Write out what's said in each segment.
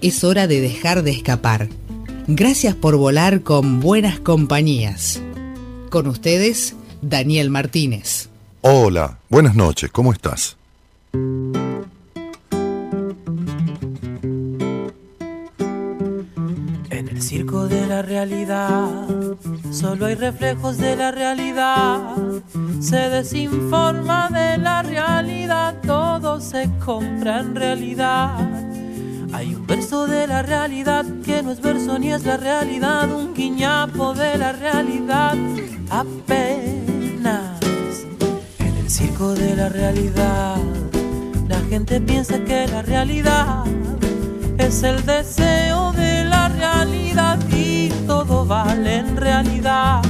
es hora de dejar de escapar. Gracias por volar con buenas compañías. Con ustedes, Daniel Martínez. Hola, buenas noches, ¿cómo estás? En el circo de la realidad, solo hay reflejos de la realidad. Se desinforma de la realidad, todo se compra en realidad hay un verso de la realidad que no es verso ni es la realidad, un guiñapo de la realidad apenas. En el circo de la realidad, la gente piensa que la realidad es el deseo de la realidad y todo vale en realidad.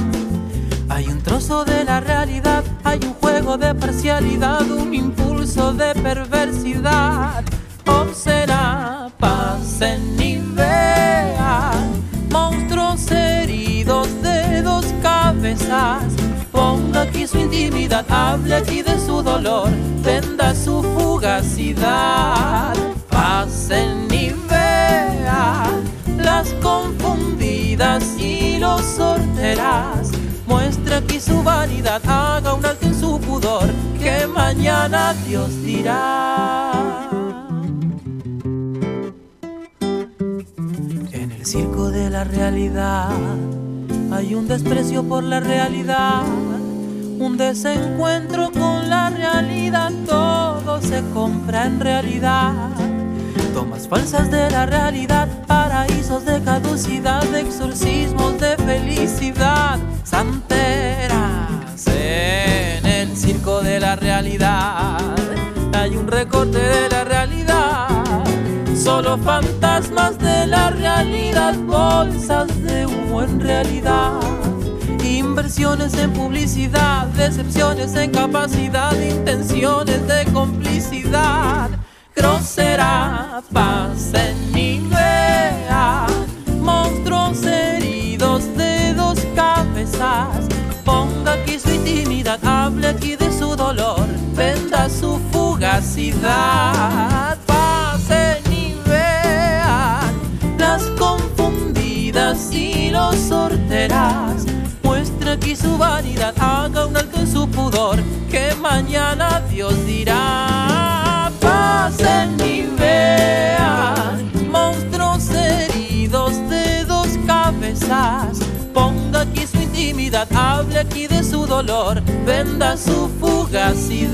Hay un trozo de la realidad, hay un juego de parcialidad, un impulso de perversidad o será pasen y vean monstruos heridos de dos cabezas. Ponga aquí su intimidad, hable aquí de su dolor, venda su fugacidad. Pasen y vean las confundidas y los sorterás. Muestra aquí su vanidad, haga un alto en su pudor, que mañana Dios dirá. Circo de la realidad hay un desprecio por la realidad, un desencuentro con la realidad, todo se compra en realidad. Tomas falsas de la realidad, paraísos de caducidad, exorcismos de felicidad, santeras en el circo de la realidad. Hay un recorte de la realidad solo fantasmas de la realidad, bolsas de humo en realidad. Inversiones en publicidad, decepciones en capacidad, intenciones de complicidad. Grosera, pasen y vean monstruos heridos de dos cabezas. Ponga aquí su intimidad, hable aquí de su dolor, venda su fugacidad. Sorterás. Muestra aquí su vanidad, haga un alto en su pudor, que mañana Dios dirá. Pasen y vean monstruos heridos de dos cabezas. Ponga aquí su intimidad, hable aquí de su dolor, venda su fugacidad.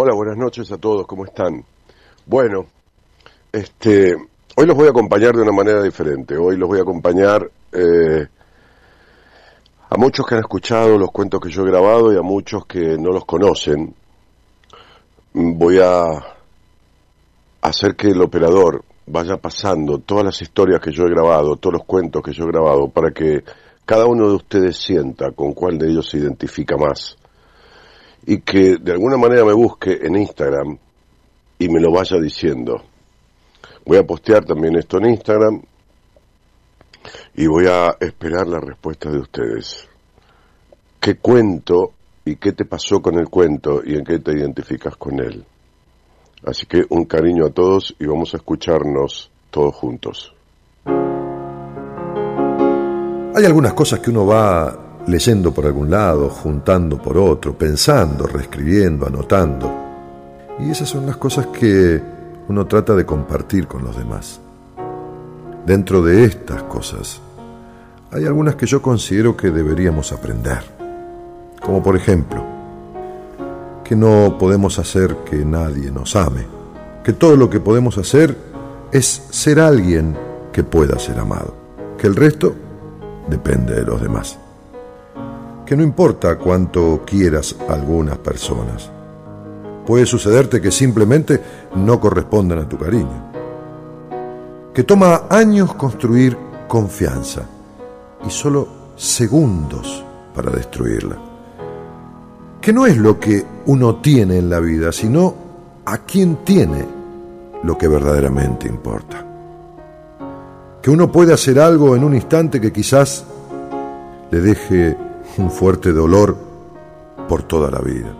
Hola, buenas noches a todos, ¿cómo están? Bueno, este, hoy los voy a acompañar de una manera diferente. Hoy los voy a acompañar eh, a muchos que han escuchado los cuentos que yo he grabado y a muchos que no los conocen. Voy a hacer que el operador vaya pasando todas las historias que yo he grabado, todos los cuentos que yo he grabado, para que cada uno de ustedes sienta con cuál de ellos se identifica más y que de alguna manera me busque en Instagram y me lo vaya diciendo. Voy a postear también esto en Instagram y voy a esperar la respuesta de ustedes. ¿Qué cuento y qué te pasó con el cuento y en qué te identificas con él? Así que un cariño a todos y vamos a escucharnos todos juntos. Hay algunas cosas que uno va leyendo por algún lado, juntando por otro, pensando, reescribiendo, anotando. Y esas son las cosas que uno trata de compartir con los demás. Dentro de estas cosas, hay algunas que yo considero que deberíamos aprender. Como por ejemplo, que no podemos hacer que nadie nos ame, que todo lo que podemos hacer es ser alguien que pueda ser amado, que el resto depende de los demás. Que no importa cuánto quieras a algunas personas, puede sucederte que simplemente no correspondan a tu cariño, que toma años construir confianza y solo segundos para destruirla, que no es lo que uno tiene en la vida, sino a quién tiene lo que verdaderamente importa. Que uno puede hacer algo en un instante que quizás le deje un fuerte dolor por toda la vida,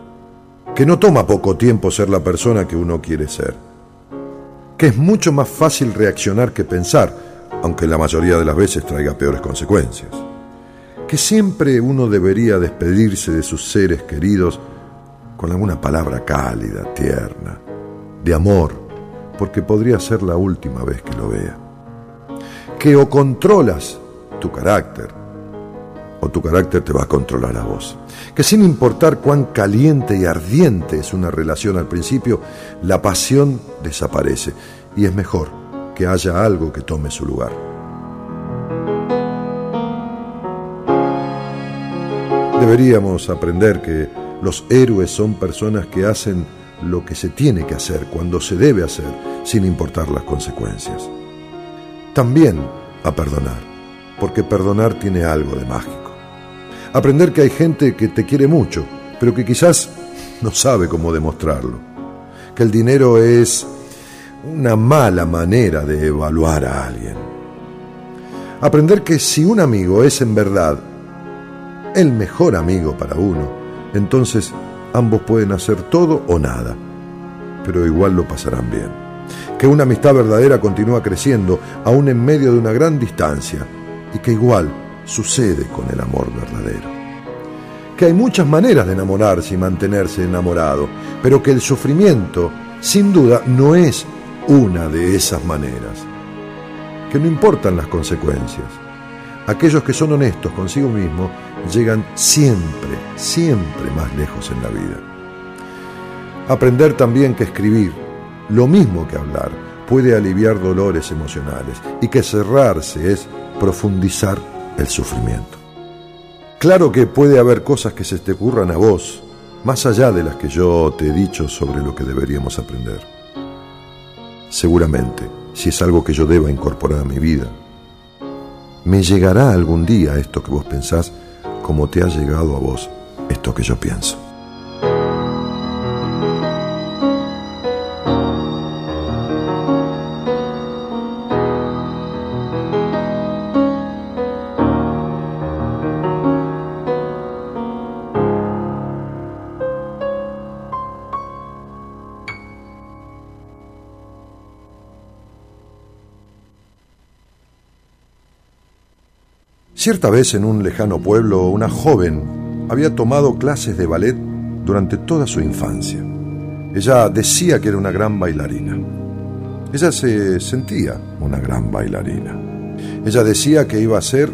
que no toma poco tiempo ser la persona que uno quiere ser, que es mucho más fácil reaccionar que pensar, aunque la mayoría de las veces traiga peores consecuencias, que siempre uno debería despedirse de sus seres queridos con alguna palabra cálida, tierna, de amor, porque podría ser la última vez que lo vea. Que o controlas tu carácter, o tu carácter te va a controlar a vos. Que sin importar cuán caliente y ardiente es una relación al principio, la pasión desaparece y es mejor que haya algo que tome su lugar. Deberíamos aprender que los héroes son personas que hacen lo que se tiene que hacer cuando se debe hacer, sin importar las consecuencias también a perdonar, porque perdonar tiene algo de mágico. Aprender que hay gente que te quiere mucho, pero que quizás no sabe cómo demostrarlo. Que el dinero es una mala manera de evaluar a alguien. Aprender que si un amigo es en verdad el mejor amigo para uno, entonces ambos pueden hacer todo o nada, pero igual lo pasarán bien que una amistad verdadera continúa creciendo aún en medio de una gran distancia y que igual sucede con el amor verdadero. Que hay muchas maneras de enamorarse y mantenerse enamorado, pero que el sufrimiento, sin duda, no es una de esas maneras. Que no importan las consecuencias. Aquellos que son honestos consigo mismos llegan siempre, siempre más lejos en la vida. Aprender también que escribir, lo mismo que hablar, puede aliviar dolores emocionales y que cerrarse es profundizar el sufrimiento. Claro que puede haber cosas que se te ocurran a vos, más allá de las que yo te he dicho sobre lo que deberíamos aprender. Seguramente, si es algo que yo deba incorporar a mi vida, me llegará algún día esto que vos pensás como te ha llegado a vos esto que yo pienso. Cierta vez en un lejano pueblo, una joven había tomado clases de ballet durante toda su infancia. Ella decía que era una gran bailarina. Ella se sentía una gran bailarina. Ella decía que iba a ser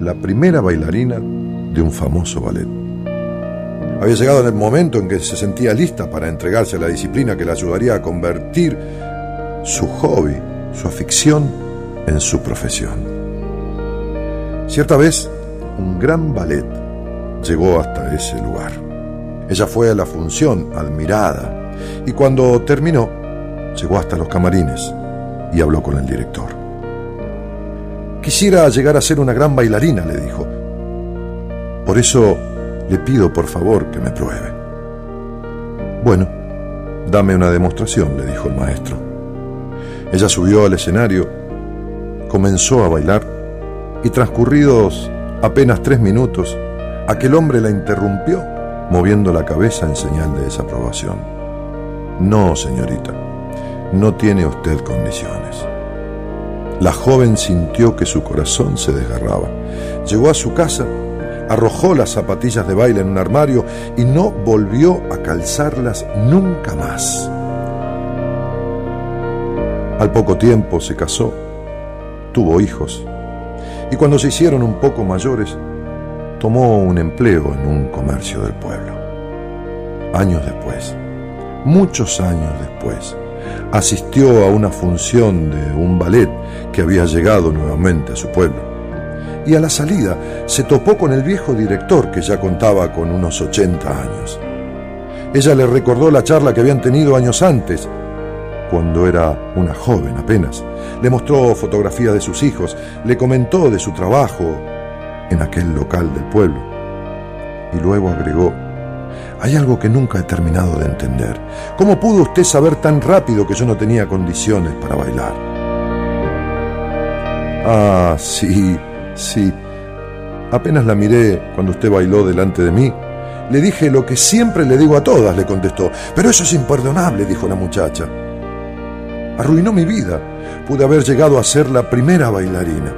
la primera bailarina de un famoso ballet. Había llegado en el momento en que se sentía lista para entregarse a la disciplina que la ayudaría a convertir su hobby, su afición, en su profesión. Cierta vez, un gran ballet llegó hasta ese lugar. Ella fue a la función, admirada, y cuando terminó, llegó hasta los camarines y habló con el director. Quisiera llegar a ser una gran bailarina, le dijo. Por eso le pido por favor que me pruebe. Bueno, dame una demostración, le dijo el maestro. Ella subió al escenario, comenzó a bailar y transcurridos apenas tres minutos, aquel hombre la interrumpió, moviendo la cabeza en señal de desaprobación. No, señorita, no tiene usted condiciones. La joven sintió que su corazón se desgarraba. Llegó a su casa, arrojó las zapatillas de baile en un armario y no volvió a calzarlas nunca más. Al poco tiempo se casó, tuvo hijos y cuando se hicieron un poco mayores, tomó un empleo en un comercio del pueblo. Años después, muchos años después, asistió a una función de un ballet que había llegado nuevamente a su pueblo. y a la salida se topó con el viejo director que ya contaba con unos 80 años. Ella le recordó la charla que habían tenido años antes, cuando era una joven apenas. Le mostró fotografías de sus hijos, le comentó de su trabajo en aquel local del pueblo. Y luego agregó, hay algo que nunca he terminado de entender. ¿Cómo pudo usted saber tan rápido que yo no tenía condiciones para bailar? Ah, sí, sí. Apenas la miré cuando usted bailó delante de mí. Le dije lo que siempre le digo a todas, le contestó. Pero eso es imperdonable, dijo la muchacha. Arruinó mi vida. Pude haber llegado a ser la primera bailarina.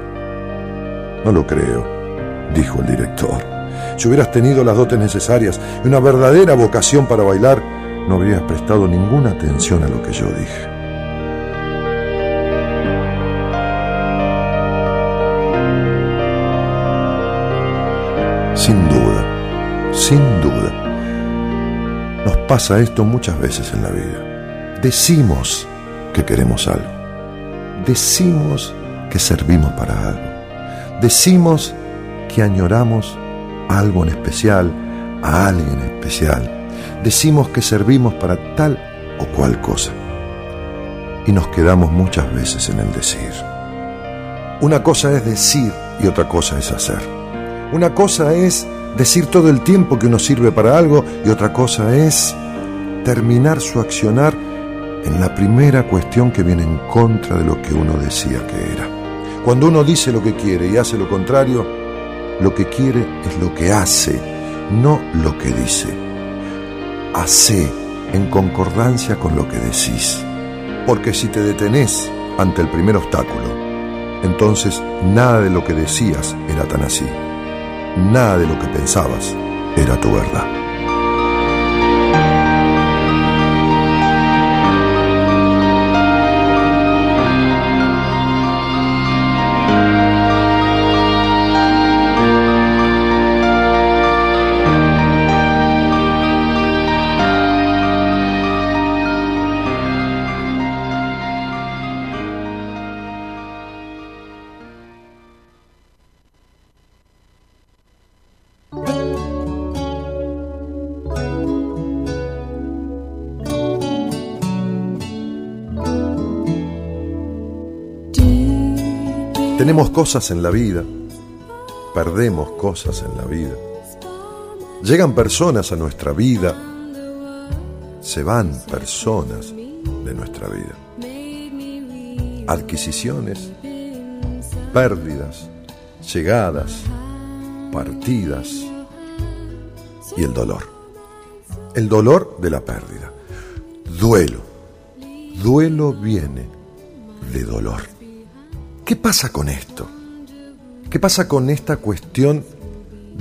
No lo creo, dijo el director. Si hubieras tenido las dotes necesarias y una verdadera vocación para bailar, no habrías prestado ninguna atención a lo que yo dije. Sin duda, sin duda, nos pasa esto muchas veces en la vida. Decimos que queremos algo. Decimos que servimos para algo. Decimos que añoramos algo en especial, a alguien especial. Decimos que servimos para tal o cual cosa. Y nos quedamos muchas veces en el decir. Una cosa es decir y otra cosa es hacer. Una cosa es decir todo el tiempo que uno sirve para algo y otra cosa es terminar su accionar en la primera cuestión que viene en contra de lo que uno decía que era. Cuando uno dice lo que quiere y hace lo contrario, lo que quiere es lo que hace, no lo que dice. Hace en concordancia con lo que decís. Porque si te detenés ante el primer obstáculo, entonces nada de lo que decías era tan así. Nada de lo que pensabas era tu verdad. Cosas en la vida, perdemos cosas en la vida. Llegan personas a nuestra vida, se van personas de nuestra vida. Adquisiciones, pérdidas, llegadas, partidas y el dolor. El dolor de la pérdida. Duelo. Duelo viene de dolor. ¿Qué pasa con esto? ¿Qué pasa con esta cuestión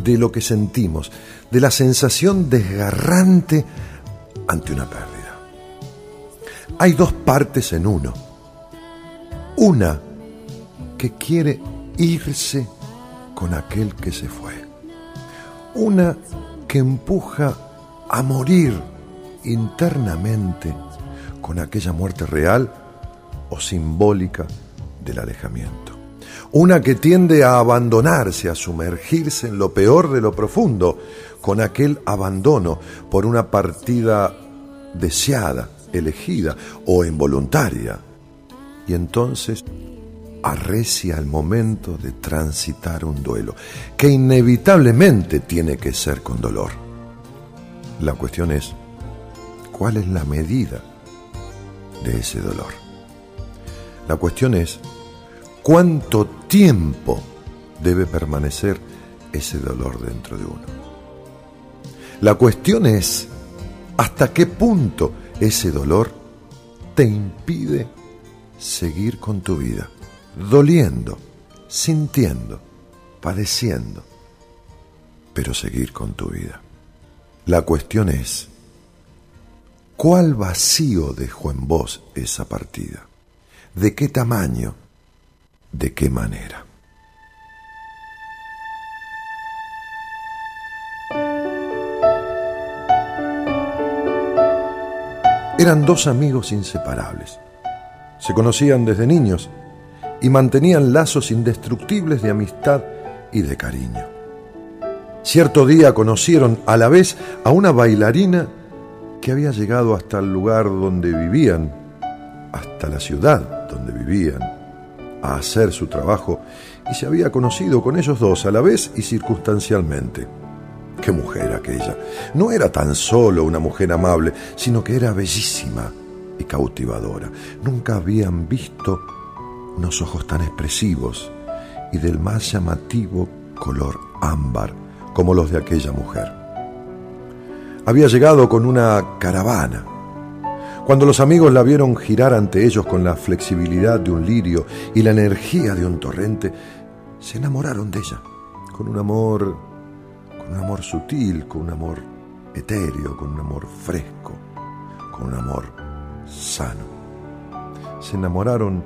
de lo que sentimos, de la sensación desgarrante ante una pérdida? Hay dos partes en uno. Una que quiere irse con aquel que se fue. Una que empuja a morir internamente con aquella muerte real o simbólica del alejamiento. Una que tiende a abandonarse, a sumergirse en lo peor de lo profundo, con aquel abandono por una partida deseada, elegida o involuntaria. Y entonces arrecia el momento de transitar un duelo, que inevitablemente tiene que ser con dolor. La cuestión es, ¿cuál es la medida de ese dolor? La cuestión es, ¿Cuánto tiempo debe permanecer ese dolor dentro de uno? La cuestión es, ¿hasta qué punto ese dolor te impide seguir con tu vida? Doliendo, sintiendo, padeciendo, pero seguir con tu vida. La cuestión es, ¿cuál vacío dejó en vos esa partida? ¿De qué tamaño? De qué manera. Eran dos amigos inseparables. Se conocían desde niños y mantenían lazos indestructibles de amistad y de cariño. Cierto día conocieron a la vez a una bailarina que había llegado hasta el lugar donde vivían, hasta la ciudad donde vivían, a hacer su trabajo y se había conocido con ellos dos a la vez y circunstancialmente. Qué mujer aquella. No era tan solo una mujer amable, sino que era bellísima y cautivadora. Nunca habían visto unos ojos tan expresivos y del más llamativo color ámbar como los de aquella mujer. Había llegado con una caravana. Cuando los amigos la vieron girar ante ellos con la flexibilidad de un lirio y la energía de un torrente, se enamoraron de ella, con un amor, con un amor sutil, con un amor etéreo, con un amor fresco, con un amor sano. Se enamoraron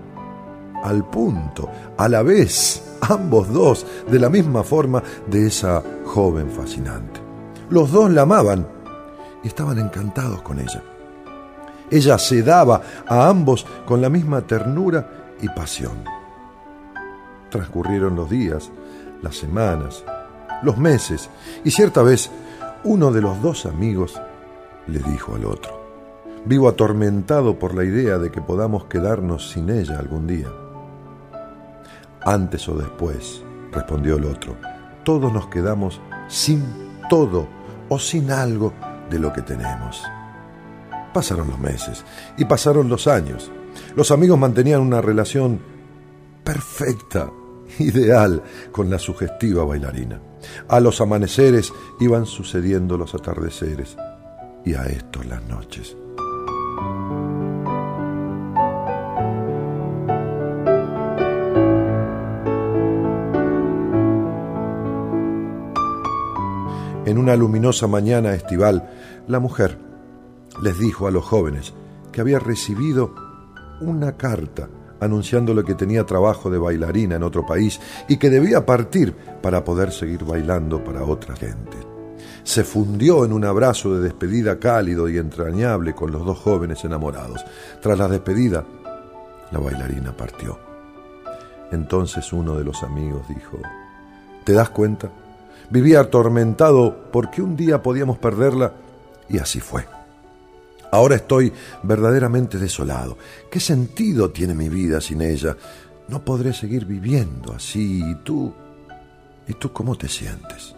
al punto, a la vez, ambos dos, de la misma forma, de esa joven fascinante. Los dos la amaban y estaban encantados con ella. Ella se daba a ambos con la misma ternura y pasión. Transcurrieron los días, las semanas, los meses, y cierta vez uno de los dos amigos le dijo al otro, vivo atormentado por la idea de que podamos quedarnos sin ella algún día. Antes o después, respondió el otro, todos nos quedamos sin todo o sin algo de lo que tenemos. Pasaron los meses y pasaron los años. Los amigos mantenían una relación perfecta, ideal, con la sugestiva bailarina. A los amaneceres iban sucediendo los atardeceres y a estos las noches. En una luminosa mañana estival, la mujer les dijo a los jóvenes que había recibido una carta anunciándole que tenía trabajo de bailarina en otro país y que debía partir para poder seguir bailando para otra gente. Se fundió en un abrazo de despedida cálido y entrañable con los dos jóvenes enamorados. Tras la despedida, la bailarina partió. Entonces uno de los amigos dijo, ¿te das cuenta? Vivía atormentado porque un día podíamos perderla y así fue. Ahora estoy verdaderamente desolado. ¿Qué sentido tiene mi vida sin ella? No podré seguir viviendo así. ¿Y tú? ¿Y tú cómo te sientes?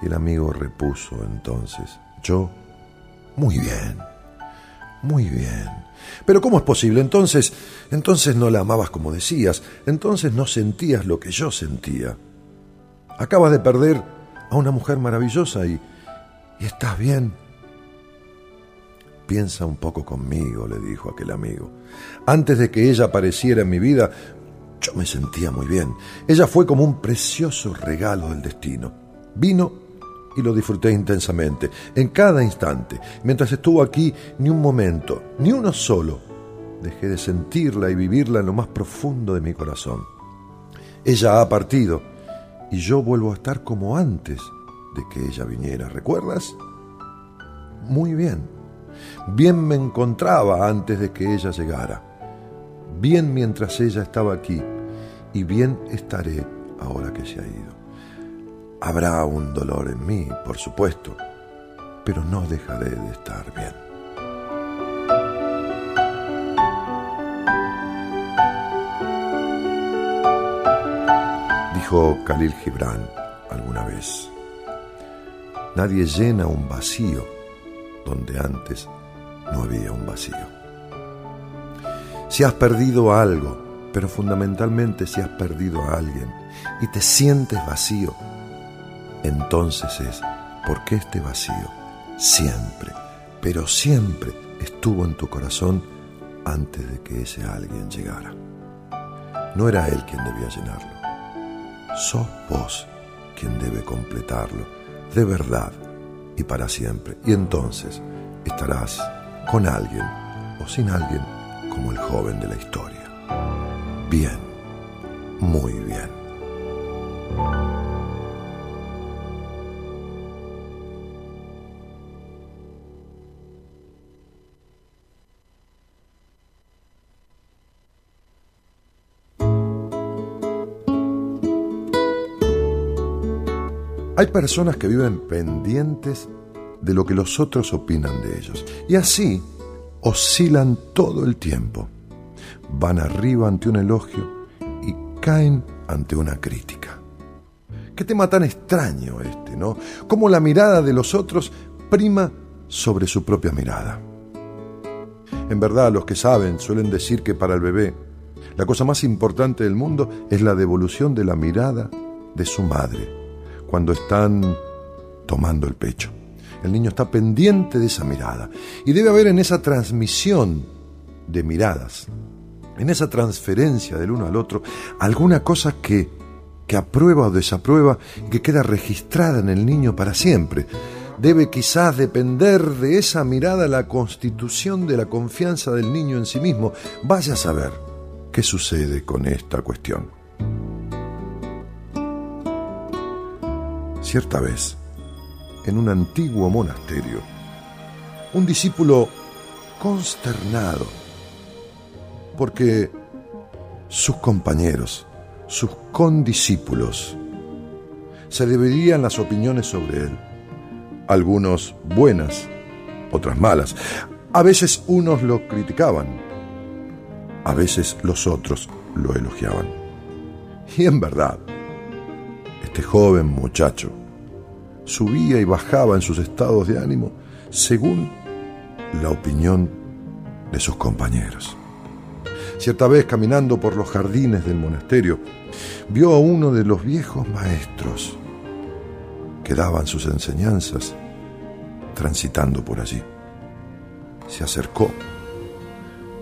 El amigo repuso entonces, yo, muy bien, muy bien. Pero ¿cómo es posible? Entonces, entonces no la amabas como decías, entonces no sentías lo que yo sentía. Acabas de perder a una mujer maravillosa y, y estás bien. Piensa un poco conmigo, le dijo aquel amigo. Antes de que ella apareciera en mi vida, yo me sentía muy bien. Ella fue como un precioso regalo del destino. Vino y lo disfruté intensamente, en cada instante. Mientras estuvo aquí, ni un momento, ni uno solo, dejé de sentirla y vivirla en lo más profundo de mi corazón. Ella ha partido y yo vuelvo a estar como antes de que ella viniera. ¿Recuerdas? Muy bien. Bien me encontraba antes de que ella llegara. Bien mientras ella estaba aquí. Y bien estaré ahora que se ha ido. Habrá un dolor en mí, por supuesto, pero no dejaré de estar bien. Dijo Khalil Gibran alguna vez, nadie llena un vacío donde antes no había un vacío. Si has perdido algo, pero fundamentalmente si has perdido a alguien y te sientes vacío, entonces es porque este vacío siempre, pero siempre estuvo en tu corazón antes de que ese alguien llegara. No era él quien debía llenarlo. Sos vos quien debe completarlo, de verdad y para siempre. Y entonces estarás con alguien o sin alguien como el joven de la historia. Bien, muy bien. Hay personas que viven pendientes de lo que los otros opinan de ellos. Y así oscilan todo el tiempo. Van arriba ante un elogio y caen ante una crítica. Qué tema tan extraño este, ¿no? Cómo la mirada de los otros prima sobre su propia mirada. En verdad, los que saben suelen decir que para el bebé la cosa más importante del mundo es la devolución de la mirada de su madre cuando están tomando el pecho. El niño está pendiente de esa mirada y debe haber en esa transmisión de miradas, en esa transferencia del uno al otro, alguna cosa que, que aprueba o desaprueba y que queda registrada en el niño para siempre debe quizás depender de esa mirada la constitución de la confianza del niño en sí mismo. Vaya a saber qué sucede con esta cuestión. Cierta vez, en un antiguo monasterio, un discípulo consternado porque sus compañeros, sus condiscípulos, se dividían las opiniones sobre él algunos buenas, otras malas. A veces unos lo criticaban, a veces los otros lo elogiaban. Y en verdad, este joven muchacho subía y bajaba en sus estados de ánimo según la opinión de sus compañeros. Cierta vez, caminando por los jardines del monasterio, vio a uno de los viejos maestros que daban sus enseñanzas transitando por allí. Se acercó,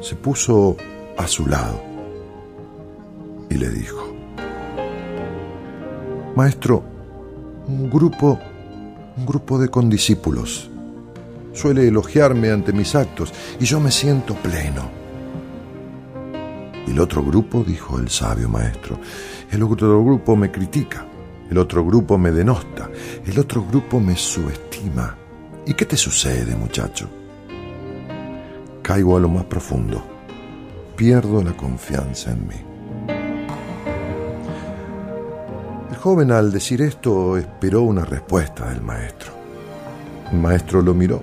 se puso a su lado y le dijo, Maestro, un grupo, un grupo de condiscípulos suele elogiarme ante mis actos y yo me siento pleno. El otro grupo, dijo el sabio maestro, el otro grupo me critica. El otro grupo me denosta, el otro grupo me subestima. ¿Y qué te sucede, muchacho? Caigo a lo más profundo. Pierdo la confianza en mí. Joven al decir esto esperó una respuesta del maestro. El maestro lo miró.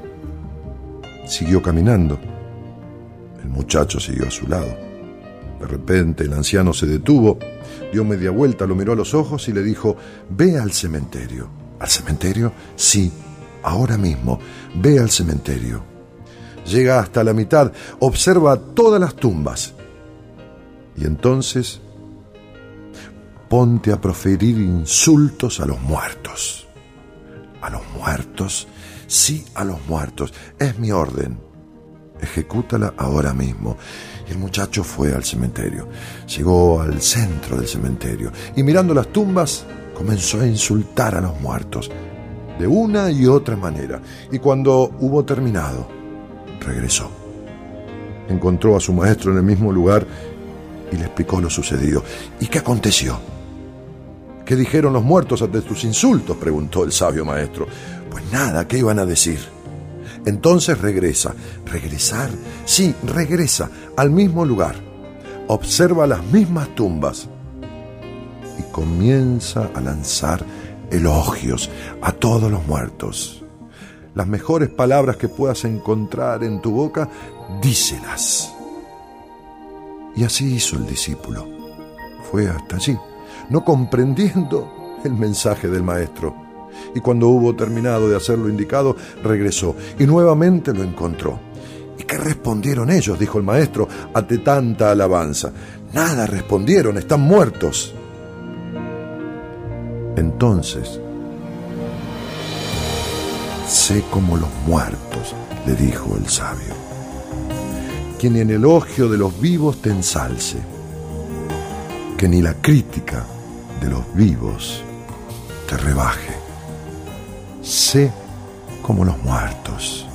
Siguió caminando. El muchacho siguió a su lado. De repente el anciano se detuvo dio media vuelta, lo miró a los ojos y le dijo, ve al cementerio. ¿Al cementerio? Sí, ahora mismo, ve al cementerio. Llega hasta la mitad, observa todas las tumbas. Y entonces ponte a proferir insultos a los muertos. A los muertos, sí a los muertos. Es mi orden. Ejecútala ahora mismo. El muchacho fue al cementerio. Llegó al centro del cementerio y mirando las tumbas comenzó a insultar a los muertos de una y otra manera. Y cuando hubo terminado, regresó. Encontró a su maestro en el mismo lugar y le explicó lo sucedido. ¿Y qué aconteció? ¿Qué dijeron los muertos ante tus insultos? preguntó el sabio maestro. Pues nada, ¿qué iban a decir? Entonces regresa. ¿Regresar? Sí, regresa al mismo lugar. Observa las mismas tumbas y comienza a lanzar elogios a todos los muertos. Las mejores palabras que puedas encontrar en tu boca, díselas. Y así hizo el discípulo. Fue hasta allí, no comprendiendo el mensaje del maestro y cuando hubo terminado de hacer lo indicado, regresó y nuevamente lo encontró. ¿Y qué respondieron ellos? dijo el maestro ante tanta alabanza. Nada respondieron, están muertos. Entonces, sé como los muertos, le dijo el sabio, quien en elogio de los vivos te ensalce, que ni la crítica de los vivos te rebaje sé como los muertos.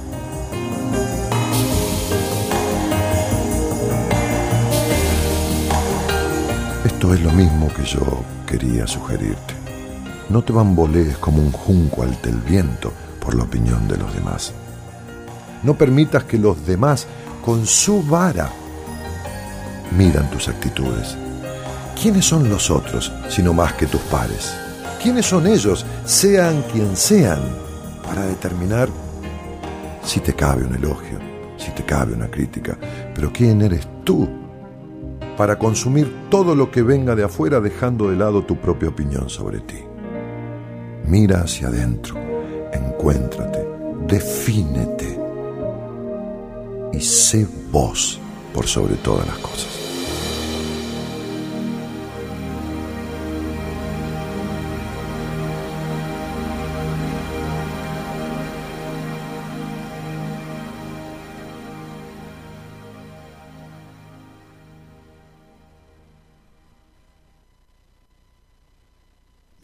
Esto es lo mismo que yo quería sugerirte. No te bambolees como un junco ante el viento por la opinión de los demás. No permitas que los demás, con su vara, miran tus actitudes. ¿Quiénes son los otros, sino más que tus pares? ¿Quiénes son ellos, sean quien sean, para determinar si te cabe un elogio, si te cabe una crítica? Pero ¿quién eres tú para consumir todo lo que venga de afuera dejando de lado tu propia opinión sobre ti? Mira hacia adentro, encuéntrate, defínete y sé vos por sobre todas las cosas.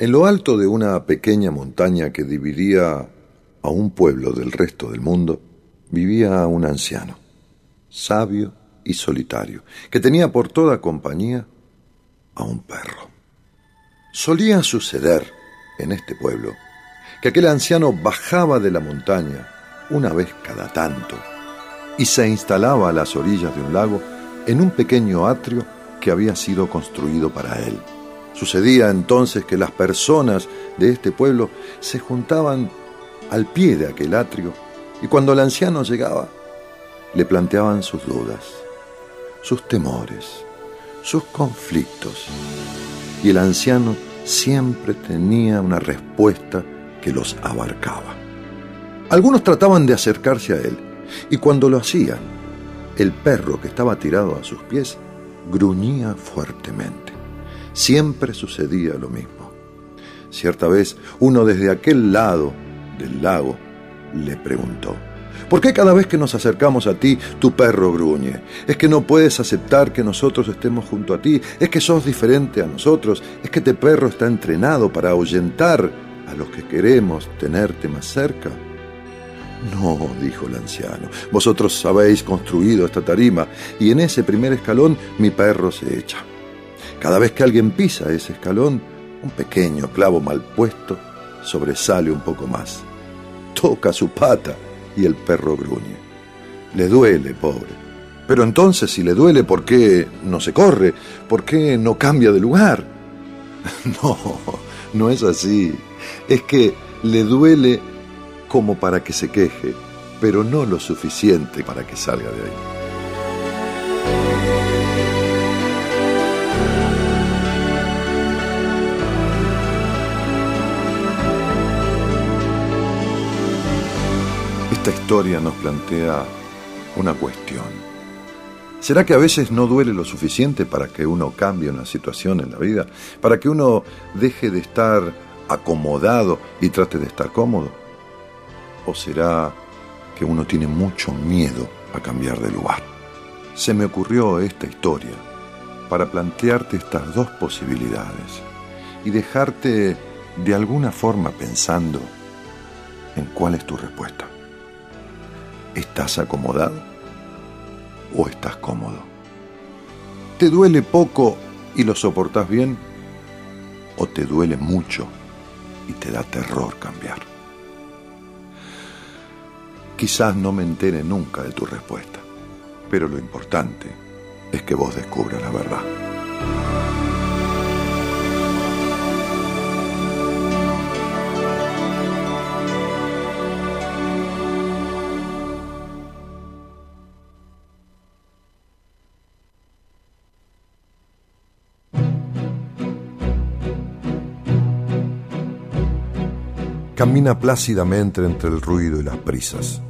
En lo alto de una pequeña montaña que dividía a un pueblo del resto del mundo, vivía un anciano, sabio y solitario, que tenía por toda compañía a un perro. Solía suceder en este pueblo que aquel anciano bajaba de la montaña una vez cada tanto y se instalaba a las orillas de un lago en un pequeño atrio que había sido construido para él. Sucedía entonces que las personas de este pueblo se juntaban al pie de aquel atrio y cuando el anciano llegaba le planteaban sus dudas, sus temores, sus conflictos y el anciano siempre tenía una respuesta que los abarcaba. Algunos trataban de acercarse a él y cuando lo hacían, el perro que estaba tirado a sus pies gruñía fuertemente siempre sucedía lo mismo. Cierta vez, uno desde aquel lado del lago le preguntó, ¿por qué cada vez que nos acercamos a ti tu perro gruñe? ¿Es que no puedes aceptar que nosotros estemos junto a ti? ¿Es que sos diferente a nosotros? ¿Es que este perro está entrenado para ahuyentar a los que queremos tenerte más cerca? No, dijo el anciano, vosotros habéis construido esta tarima y en ese primer escalón mi perro se echa. Cada vez que alguien pisa ese escalón, un pequeño clavo mal puesto sobresale un poco más. Toca su pata y el perro gruñe. Le duele, pobre. Pero entonces, si le duele, ¿por qué no se corre? ¿Por qué no cambia de lugar? No, no es así. Es que le duele como para que se queje, pero no lo suficiente para que salga de ahí. Esta historia nos plantea una cuestión. ¿Será que a veces no duele lo suficiente para que uno cambie una situación en la vida? ¿Para que uno deje de estar acomodado y trate de estar cómodo? ¿O será que uno tiene mucho miedo a cambiar de lugar? Se me ocurrió esta historia para plantearte estas dos posibilidades y dejarte de alguna forma pensando en cuál es tu respuesta. ¿Estás acomodado o estás cómodo? ¿Te duele poco y lo soportas bien? ¿O te duele mucho y te da terror cambiar? Quizás no me entere nunca de tu respuesta, pero lo importante es que vos descubras la verdad. Camina plácidamente entre el ruido y las prisas.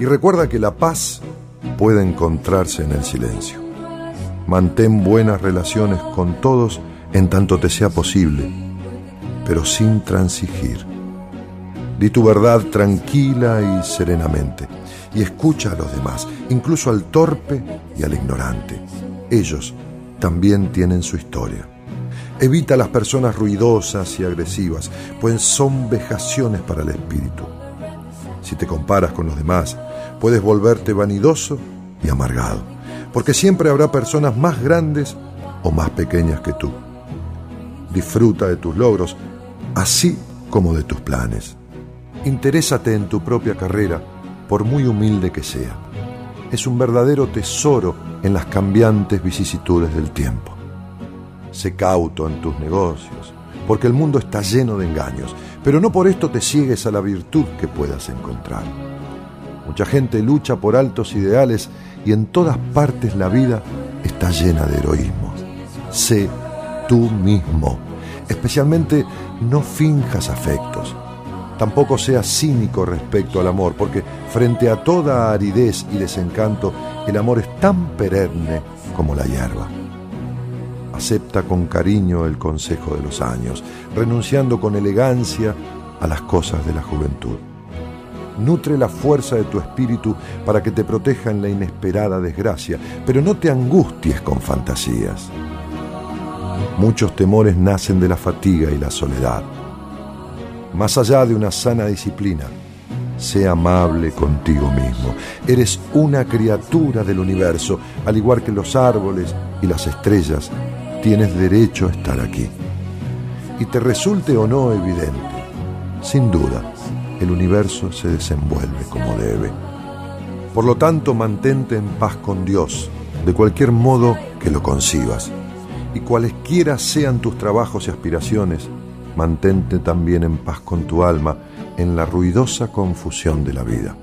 Y recuerda que la paz puede encontrarse en el silencio. Mantén buenas relaciones con todos en tanto te sea posible, pero sin transigir. Di tu verdad tranquila y serenamente y escucha a los demás, incluso al torpe y al ignorante. Ellos también tienen su historia. Evita las personas ruidosas y agresivas, pues son vejaciones para el espíritu. Si te comparas con los demás, puedes volverte vanidoso y amargado, porque siempre habrá personas más grandes o más pequeñas que tú. Disfruta de tus logros, así como de tus planes. Interésate en tu propia carrera, por muy humilde que sea. Es un verdadero tesoro en las cambiantes vicisitudes del tiempo sé cauto en tus negocios, porque el mundo está lleno de engaños, pero no por esto te ciegues a la virtud que puedas encontrar. Mucha gente lucha por altos ideales y en todas partes la vida está llena de heroísmo. Sé tú mismo, especialmente no finjas afectos. Tampoco seas cínico respecto al amor, porque frente a toda aridez y desencanto, el amor es tan perenne como la hierba. Acepta con cariño el consejo de los años, renunciando con elegancia a las cosas de la juventud. Nutre la fuerza de tu espíritu para que te proteja en la inesperada desgracia, pero no te angusties con fantasías. Muchos temores nacen de la fatiga y la soledad. Más allá de una sana disciplina, sé amable contigo mismo. Eres una criatura del universo, al igual que los árboles y las estrellas, tienes derecho a estar aquí. Y te resulte o no evidente, sin duda, el universo se desenvuelve como debe. Por lo tanto, mantente en paz con Dios, de cualquier modo que lo concibas. Y cualesquiera sean tus trabajos y aspiraciones, mantente también en paz con tu alma en la ruidosa confusión de la vida.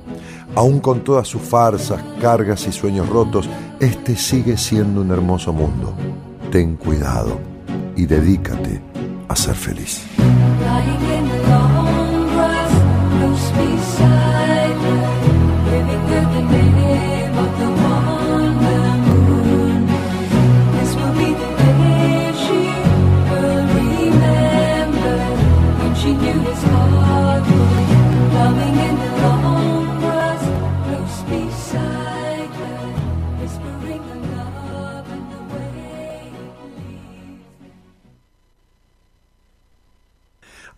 Aun con todas sus farsas, cargas y sueños rotos, este sigue siendo un hermoso mundo. Ten cuidado y dedícate a ser feliz.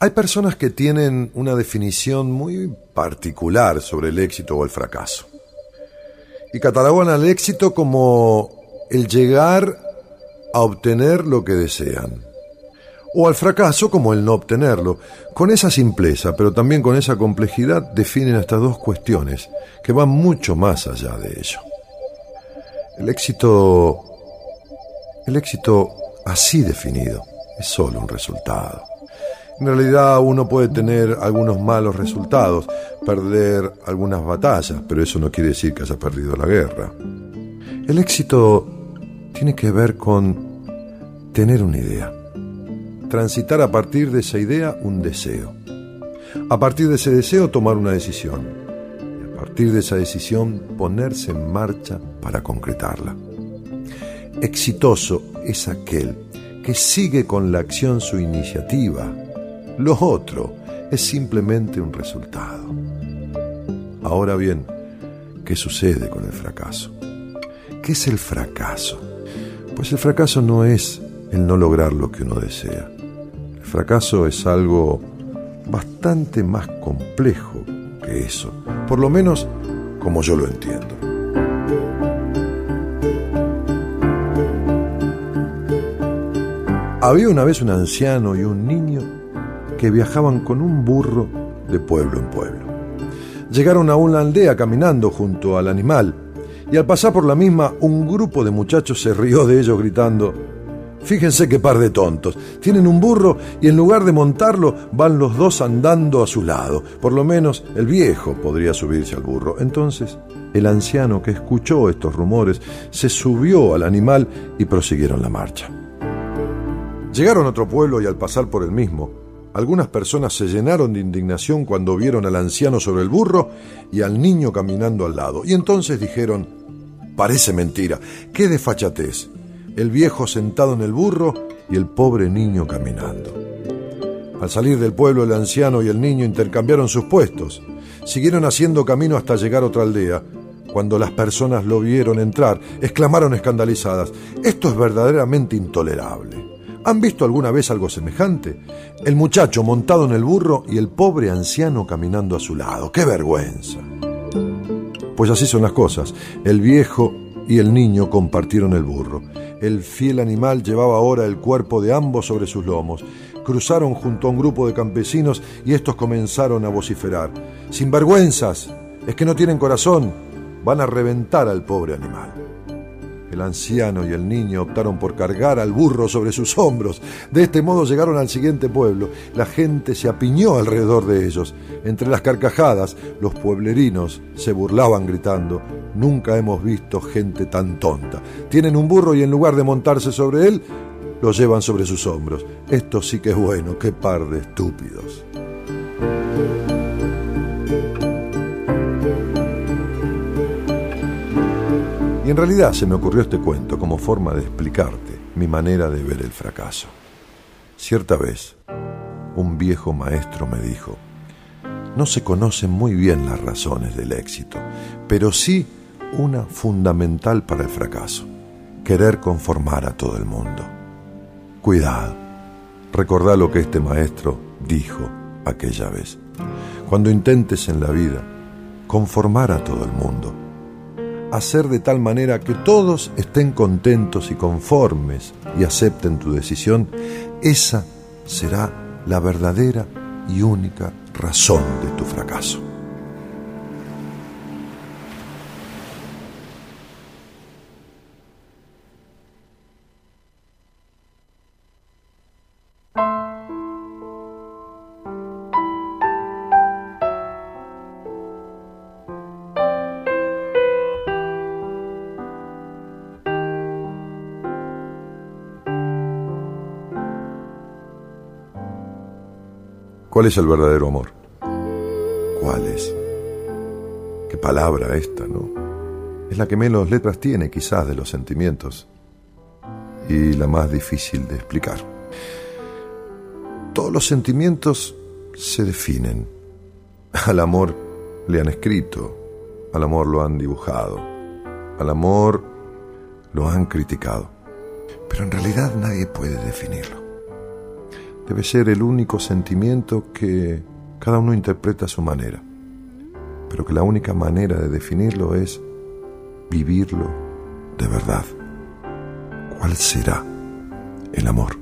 Hay personas que tienen una definición muy particular sobre el éxito o el fracaso. Y catalogan al éxito como el llegar a obtener lo que desean. O al fracaso como el no obtenerlo. Con esa simpleza, pero también con esa complejidad, definen estas dos cuestiones que van mucho más allá de ello. El éxito, el éxito así definido, es solo un resultado. En realidad uno puede tener algunos malos resultados, perder algunas batallas, pero eso no quiere decir que haya perdido la guerra. El éxito tiene que ver con tener una idea, transitar a partir de esa idea un deseo, a partir de ese deseo tomar una decisión y a partir de esa decisión ponerse en marcha para concretarla. Exitoso es aquel que sigue con la acción su iniciativa, lo otro es simplemente un resultado. Ahora bien, ¿qué sucede con el fracaso? ¿Qué es el fracaso? Pues el fracaso no es el no lograr lo que uno desea. El fracaso es algo bastante más complejo que eso, por lo menos como yo lo entiendo. Había una vez un anciano y un niño que viajaban con un burro de pueblo en pueblo. Llegaron a una aldea caminando junto al animal y al pasar por la misma un grupo de muchachos se rió de ellos gritando, Fíjense qué par de tontos. Tienen un burro y en lugar de montarlo van los dos andando a su lado. Por lo menos el viejo podría subirse al burro. Entonces el anciano que escuchó estos rumores se subió al animal y prosiguieron la marcha. Llegaron a otro pueblo y al pasar por el mismo, algunas personas se llenaron de indignación cuando vieron al anciano sobre el burro y al niño caminando al lado. Y entonces dijeron, parece mentira, qué desfachatez. El viejo sentado en el burro y el pobre niño caminando. Al salir del pueblo el anciano y el niño intercambiaron sus puestos. Siguieron haciendo camino hasta llegar a otra aldea. Cuando las personas lo vieron entrar, exclamaron escandalizadas, esto es verdaderamente intolerable. ¿Han visto alguna vez algo semejante? El muchacho montado en el burro y el pobre anciano caminando a su lado. ¡Qué vergüenza! Pues así son las cosas. El viejo y el niño compartieron el burro. El fiel animal llevaba ahora el cuerpo de ambos sobre sus lomos. Cruzaron junto a un grupo de campesinos y estos comenzaron a vociferar. Sin vergüenzas, es que no tienen corazón, van a reventar al pobre animal. El anciano y el niño optaron por cargar al burro sobre sus hombros. De este modo llegaron al siguiente pueblo. La gente se apiñó alrededor de ellos. Entre las carcajadas, los pueblerinos se burlaban gritando, Nunca hemos visto gente tan tonta. Tienen un burro y en lugar de montarse sobre él, lo llevan sobre sus hombros. Esto sí que es bueno, qué par de estúpidos. Y en realidad se me ocurrió este cuento como forma de explicarte mi manera de ver el fracaso. Cierta vez, un viejo maestro me dijo, no se conocen muy bien las razones del éxito, pero sí una fundamental para el fracaso, querer conformar a todo el mundo. Cuidado, recordá lo que este maestro dijo aquella vez. Cuando intentes en la vida conformar a todo el mundo, hacer de tal manera que todos estén contentos y conformes y acepten tu decisión, esa será la verdadera y única razón de tu fracaso. ¿Cuál es el verdadero amor? ¿Cuál es? Qué palabra esta, ¿no? Es la que menos letras tiene quizás de los sentimientos y la más difícil de explicar. Todos los sentimientos se definen. Al amor le han escrito, al amor lo han dibujado, al amor lo han criticado, pero en realidad nadie puede definirlo debe ser el único sentimiento que cada uno interpreta a su manera, pero que la única manera de definirlo es vivirlo de verdad. ¿Cuál será el amor?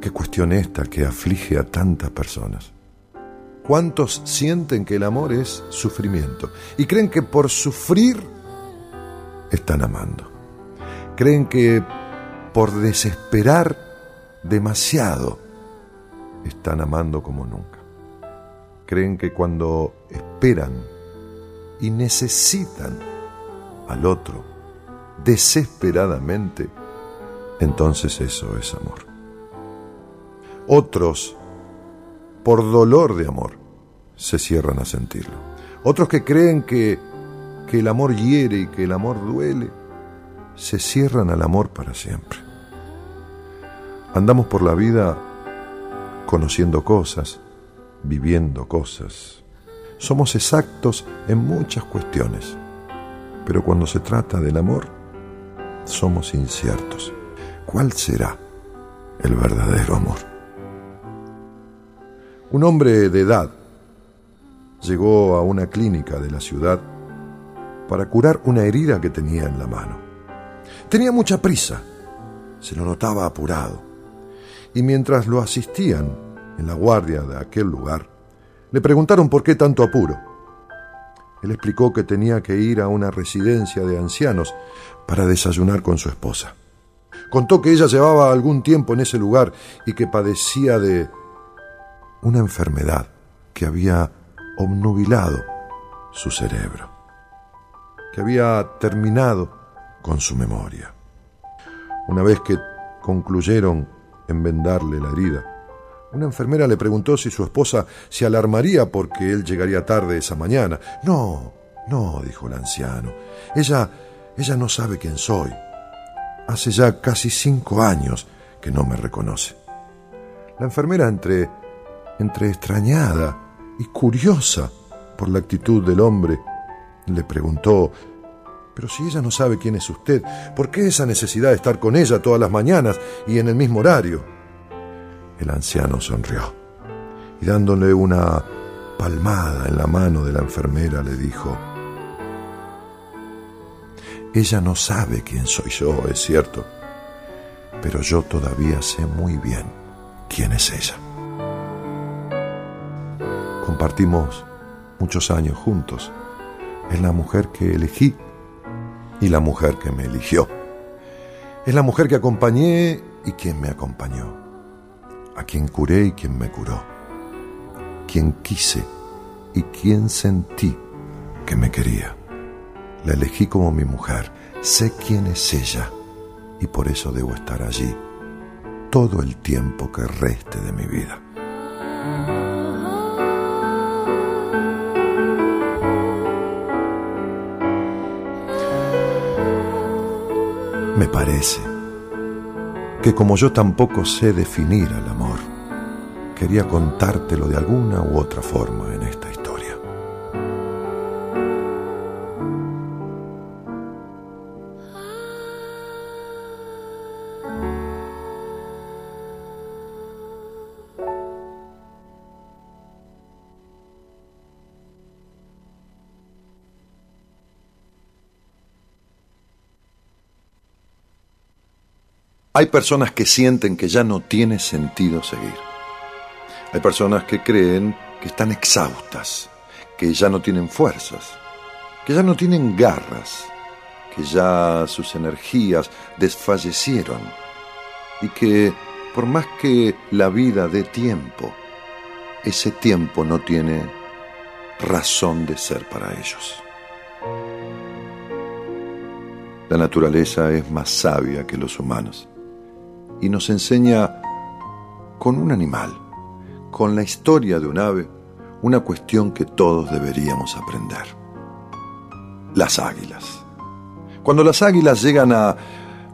Qué cuestión esta que aflige a tantas personas. ¿Cuántos sienten que el amor es sufrimiento y creen que por sufrir están amando? Creen que por desesperar demasiado están amando como nunca. Creen que cuando esperan y necesitan al otro desesperadamente, entonces eso es amor. Otros, por dolor de amor, se cierran a sentirlo. Otros que creen que, que el amor hiere y que el amor duele, se cierran al amor para siempre. Andamos por la vida conociendo cosas, viviendo cosas. Somos exactos en muchas cuestiones, pero cuando se trata del amor, somos inciertos. ¿Cuál será el verdadero amor? Un hombre de edad llegó a una clínica de la ciudad para curar una herida que tenía en la mano. Tenía mucha prisa, se lo notaba apurado y mientras lo asistían en la guardia de aquel lugar, le preguntaron por qué tanto apuro. Él explicó que tenía que ir a una residencia de ancianos para desayunar con su esposa. Contó que ella llevaba algún tiempo en ese lugar y que padecía de una enfermedad que había obnubilado su cerebro, que había terminado con su memoria. Una vez que concluyeron en vendarle la herida. Una enfermera le preguntó si su esposa se alarmaría porque él llegaría tarde esa mañana. No, no, dijo el anciano. Ella, ella no sabe quién soy. Hace ya casi cinco años que no me reconoce. La enfermera, entre, entre extrañada y curiosa por la actitud del hombre, le preguntó pero si ella no sabe quién es usted, ¿por qué esa necesidad de estar con ella todas las mañanas y en el mismo horario? El anciano sonrió y dándole una palmada en la mano de la enfermera le dijo, ella no sabe quién soy yo, es cierto, pero yo todavía sé muy bien quién es ella. Compartimos muchos años juntos. Es la mujer que elegí y la mujer que me eligió. Es la mujer que acompañé y quien me acompañó, a quien curé y quien me curó, quien quise y quien sentí que me quería. La elegí como mi mujer, sé quién es ella y por eso debo estar allí todo el tiempo que reste de mi vida. Me parece que como yo tampoco sé definir al amor, quería contártelo de alguna u otra forma en esta historia. Hay personas que sienten que ya no tiene sentido seguir. Hay personas que creen que están exhaustas, que ya no tienen fuerzas, que ya no tienen garras, que ya sus energías desfallecieron y que por más que la vida dé tiempo, ese tiempo no tiene razón de ser para ellos. La naturaleza es más sabia que los humanos y nos enseña con un animal, con la historia de un ave, una cuestión que todos deberíamos aprender. Las águilas. Cuando las águilas llegan a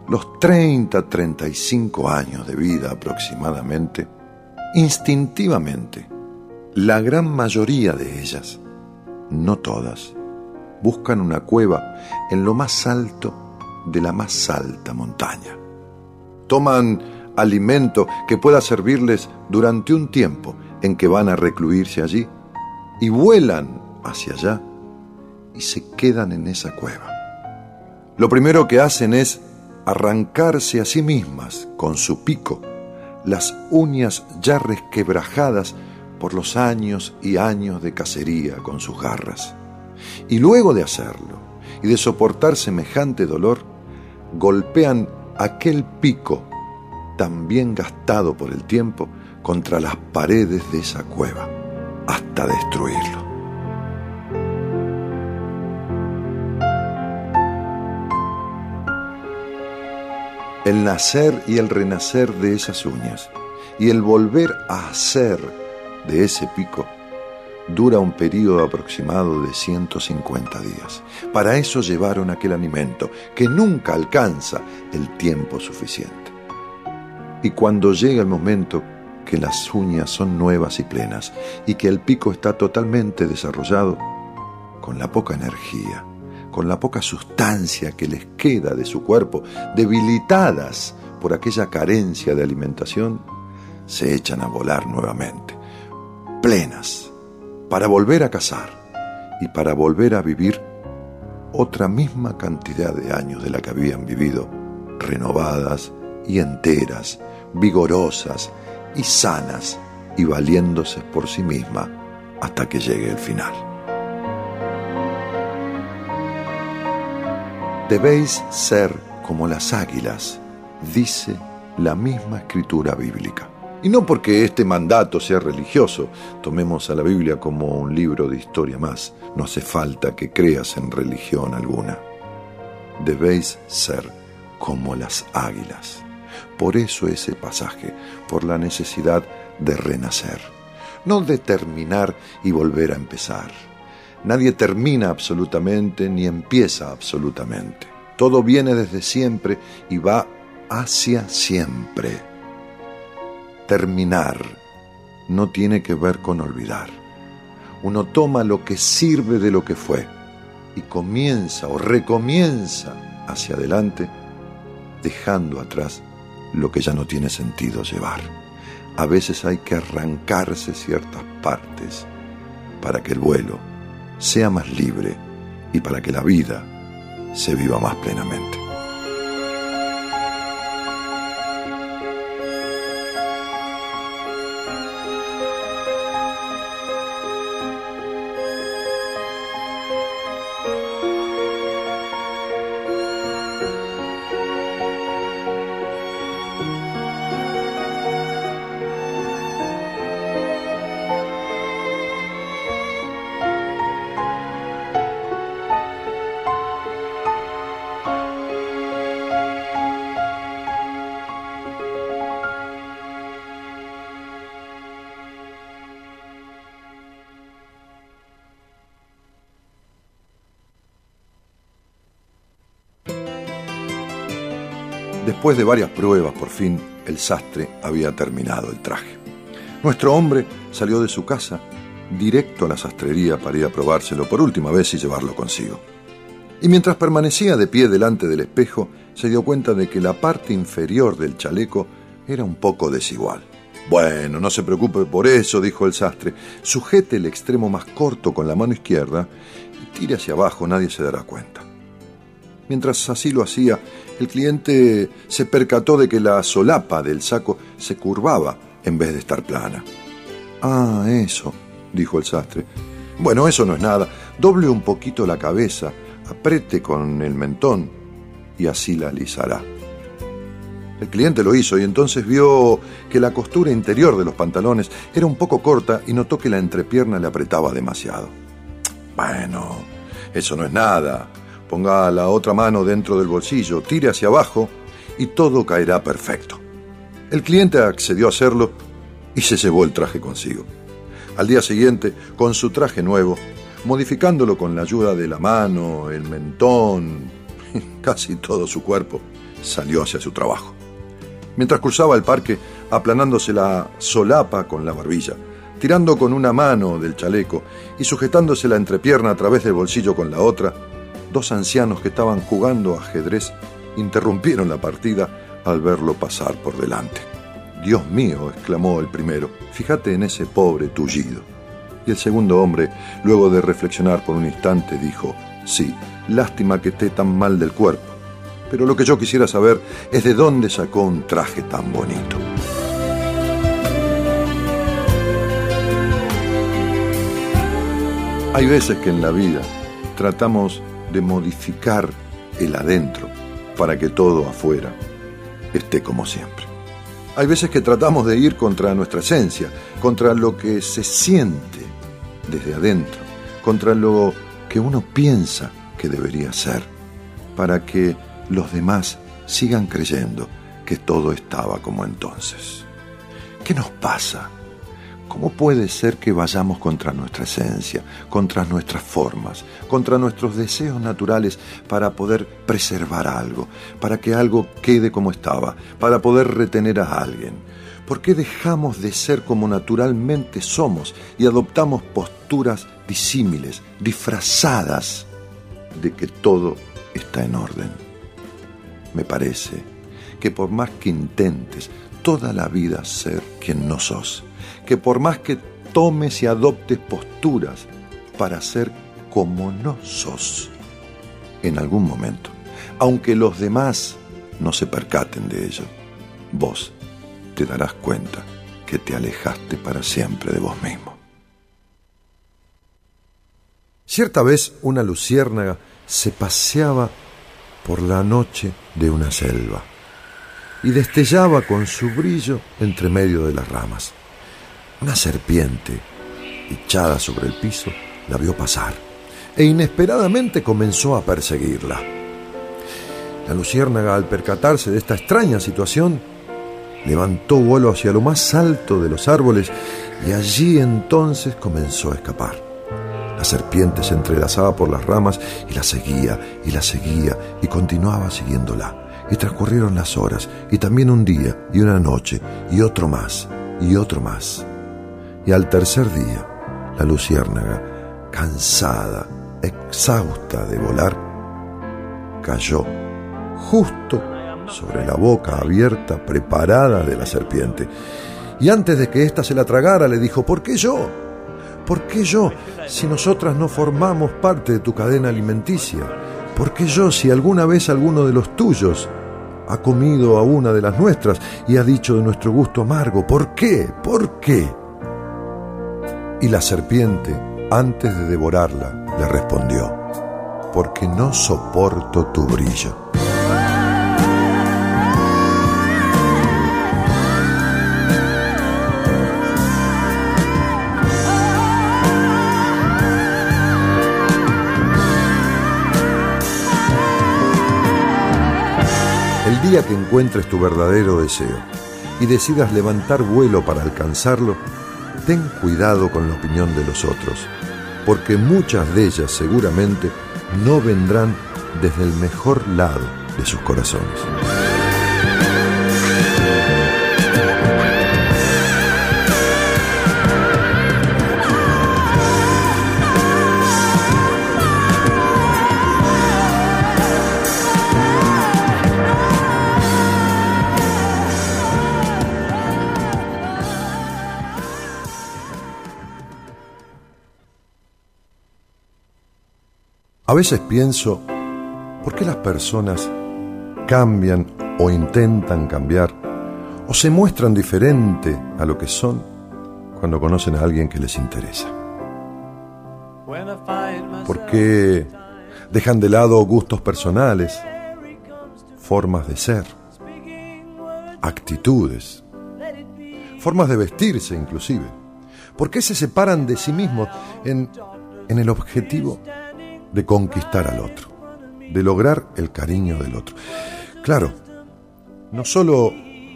los 30, 35 años de vida aproximadamente, instintivamente, la gran mayoría de ellas, no todas, buscan una cueva en lo más alto de la más alta montaña toman alimento que pueda servirles durante un tiempo en que van a recluirse allí y vuelan hacia allá y se quedan en esa cueva. Lo primero que hacen es arrancarse a sí mismas con su pico las uñas ya resquebrajadas por los años y años de cacería con sus garras. Y luego de hacerlo y de soportar semejante dolor, golpean aquel pico tan bien gastado por el tiempo contra las paredes de esa cueva hasta destruirlo. El nacer y el renacer de esas uñas y el volver a hacer de ese pico dura un periodo aproximado de 150 días. Para eso llevaron aquel alimento que nunca alcanza el tiempo suficiente. Y cuando llega el momento que las uñas son nuevas y plenas y que el pico está totalmente desarrollado, con la poca energía, con la poca sustancia que les queda de su cuerpo, debilitadas por aquella carencia de alimentación, se echan a volar nuevamente, plenas para volver a cazar y para volver a vivir otra misma cantidad de años de la que habían vivido, renovadas y enteras, vigorosas y sanas y valiéndose por sí misma hasta que llegue el final. Debéis ser como las águilas, dice la misma escritura bíblica. Y no porque este mandato sea religioso, tomemos a la Biblia como un libro de historia más, no hace falta que creas en religión alguna. Debéis ser como las águilas. Por eso ese pasaje, por la necesidad de renacer, no de terminar y volver a empezar. Nadie termina absolutamente ni empieza absolutamente. Todo viene desde siempre y va hacia siempre terminar no tiene que ver con olvidar. Uno toma lo que sirve de lo que fue y comienza o recomienza hacia adelante, dejando atrás lo que ya no tiene sentido llevar. A veces hay que arrancarse ciertas partes para que el vuelo sea más libre y para que la vida se viva más plenamente. Después de varias pruebas, por fin, el sastre había terminado el traje. Nuestro hombre salió de su casa directo a la sastrería para ir a probárselo por última vez y llevarlo consigo. Y mientras permanecía de pie delante del espejo, se dio cuenta de que la parte inferior del chaleco era un poco desigual. Bueno, no se preocupe por eso, dijo el sastre. Sujete el extremo más corto con la mano izquierda y tire hacia abajo, nadie se dará cuenta. Mientras así lo hacía, el cliente se percató de que la solapa del saco se curvaba en vez de estar plana. Ah, eso, dijo el sastre. Bueno, eso no es nada. Doble un poquito la cabeza, apriete con el mentón y así la alisará. El cliente lo hizo y entonces vio que la costura interior de los pantalones era un poco corta y notó que la entrepierna le apretaba demasiado. Bueno, eso no es nada. Ponga la otra mano dentro del bolsillo, tire hacia abajo y todo caerá perfecto. El cliente accedió a hacerlo y se llevó el traje consigo. Al día siguiente, con su traje nuevo, modificándolo con la ayuda de la mano, el mentón, casi todo su cuerpo, salió hacia su trabajo. Mientras cruzaba el parque, aplanándose la solapa con la barbilla, tirando con una mano del chaleco y sujetándose la entrepierna a través del bolsillo con la otra, dos ancianos que estaban jugando ajedrez interrumpieron la partida al verlo pasar por delante. Dios mío, exclamó el primero, fíjate en ese pobre tullido. Y el segundo hombre, luego de reflexionar por un instante, dijo, sí, lástima que esté tan mal del cuerpo pero lo que yo quisiera saber es de dónde sacó un traje tan bonito. Hay veces que en la vida tratamos de modificar el adentro para que todo afuera esté como siempre. Hay veces que tratamos de ir contra nuestra esencia, contra lo que se siente desde adentro, contra lo que uno piensa que debería ser, para que los demás sigan creyendo que todo estaba como entonces. ¿Qué nos pasa? ¿Cómo puede ser que vayamos contra nuestra esencia, contra nuestras formas, contra nuestros deseos naturales para poder preservar algo, para que algo quede como estaba, para poder retener a alguien? ¿Por qué dejamos de ser como naturalmente somos y adoptamos posturas disímiles, disfrazadas de que todo está en orden? me parece que por más que intentes toda la vida ser quien no sos, que por más que tomes y adoptes posturas para ser como no sos, en algún momento, aunque los demás no se percaten de ello, vos te darás cuenta que te alejaste para siempre de vos mismo. Cierta vez una luciérnaga se paseaba por la noche de una selva y destellaba con su brillo entre medio de las ramas. Una serpiente, echada sobre el piso, la vio pasar e inesperadamente comenzó a perseguirla. La luciérnaga, al percatarse de esta extraña situación, levantó vuelo hacia lo más alto de los árboles y allí entonces comenzó a escapar. La serpiente se entrelazaba por las ramas y la seguía y la seguía y continuaba siguiéndola. Y transcurrieron las horas y también un día y una noche y otro más y otro más. Y al tercer día, la luciérnaga, cansada, exhausta de volar, cayó justo sobre la boca abierta, preparada de la serpiente. Y antes de que ésta se la tragara, le dijo, ¿por qué yo? ¿Por qué yo si nosotras no formamos parte de tu cadena alimenticia? ¿Por qué yo si alguna vez alguno de los tuyos ha comido a una de las nuestras y ha dicho de nuestro gusto amargo? ¿Por qué? ¿Por qué? Y la serpiente, antes de devorarla, le respondió, porque no soporto tu brillo. día que encuentres tu verdadero deseo y decidas levantar vuelo para alcanzarlo, ten cuidado con la opinión de los otros, porque muchas de ellas seguramente no vendrán desde el mejor lado de sus corazones. A veces pienso, ¿por qué las personas cambian o intentan cambiar o se muestran diferente a lo que son cuando conocen a alguien que les interesa? ¿Por qué dejan de lado gustos personales, formas de ser, actitudes, formas de vestirse inclusive? ¿Por qué se separan de sí mismos en, en el objetivo de conquistar al otro, de lograr el cariño del otro. Claro, no solo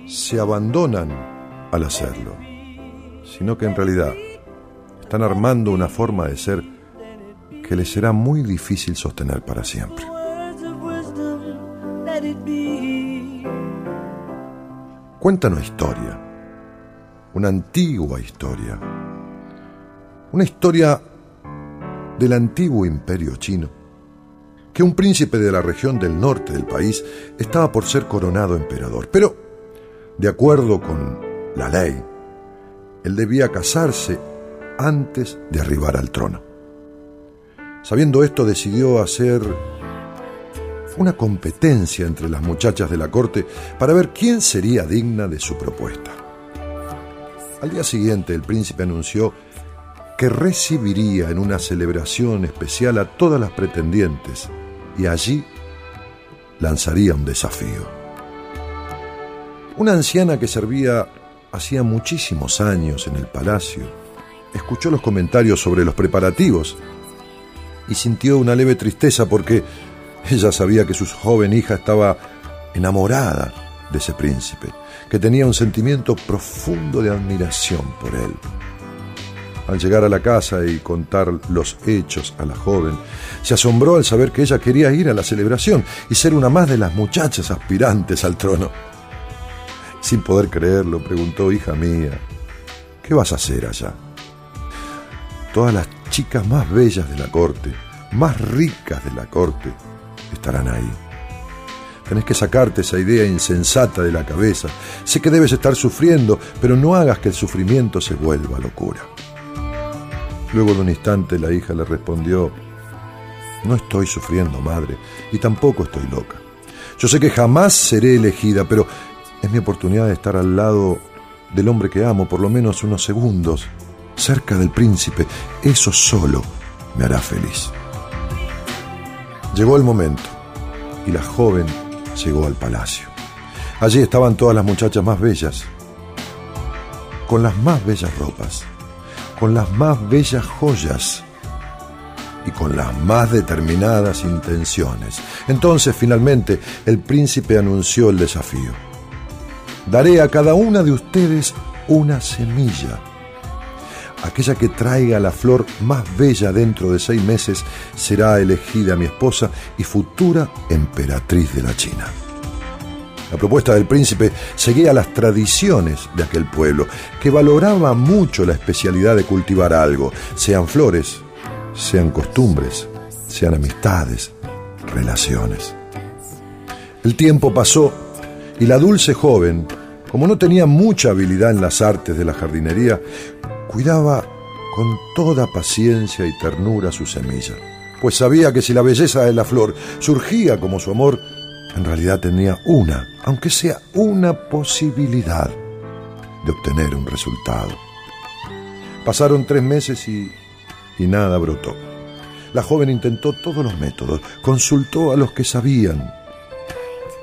se abandonan al hacerlo, sino que en realidad están armando una forma de ser que les será muy difícil sostener para siempre. Cuenta una historia, una antigua historia, una historia del antiguo imperio chino, que un príncipe de la región del norte del país estaba por ser coronado emperador. Pero, de acuerdo con la ley, él debía casarse antes de arribar al trono. Sabiendo esto, decidió hacer una competencia entre las muchachas de la corte para ver quién sería digna de su propuesta. Al día siguiente, el príncipe anunció que recibiría en una celebración especial a todas las pretendientes y allí lanzaría un desafío. Una anciana que servía hacía muchísimos años en el palacio escuchó los comentarios sobre los preparativos y sintió una leve tristeza porque ella sabía que su joven hija estaba enamorada de ese príncipe, que tenía un sentimiento profundo de admiración por él. Al llegar a la casa y contar los hechos a la joven, se asombró al saber que ella quería ir a la celebración y ser una más de las muchachas aspirantes al trono. Sin poder creerlo, preguntó, hija mía, ¿qué vas a hacer allá? Todas las chicas más bellas de la corte, más ricas de la corte, estarán ahí. Tenés que sacarte esa idea insensata de la cabeza. Sé que debes estar sufriendo, pero no hagas que el sufrimiento se vuelva locura. Luego de un instante la hija le respondió, no estoy sufriendo, madre, y tampoco estoy loca. Yo sé que jamás seré elegida, pero es mi oportunidad de estar al lado del hombre que amo por lo menos unos segundos, cerca del príncipe. Eso solo me hará feliz. Llegó el momento y la joven llegó al palacio. Allí estaban todas las muchachas más bellas, con las más bellas ropas con las más bellas joyas y con las más determinadas intenciones. Entonces, finalmente, el príncipe anunció el desafío. Daré a cada una de ustedes una semilla. Aquella que traiga la flor más bella dentro de seis meses será elegida mi esposa y futura emperatriz de la China. La propuesta del príncipe seguía las tradiciones de aquel pueblo, que valoraba mucho la especialidad de cultivar algo, sean flores, sean costumbres, sean amistades, relaciones. El tiempo pasó y la dulce joven, como no tenía mucha habilidad en las artes de la jardinería, cuidaba con toda paciencia y ternura su semilla, pues sabía que si la belleza de la flor surgía como su amor, en realidad tenía una, aunque sea una posibilidad de obtener un resultado. Pasaron tres meses y, y nada brotó. La joven intentó todos los métodos, consultó a los que sabían,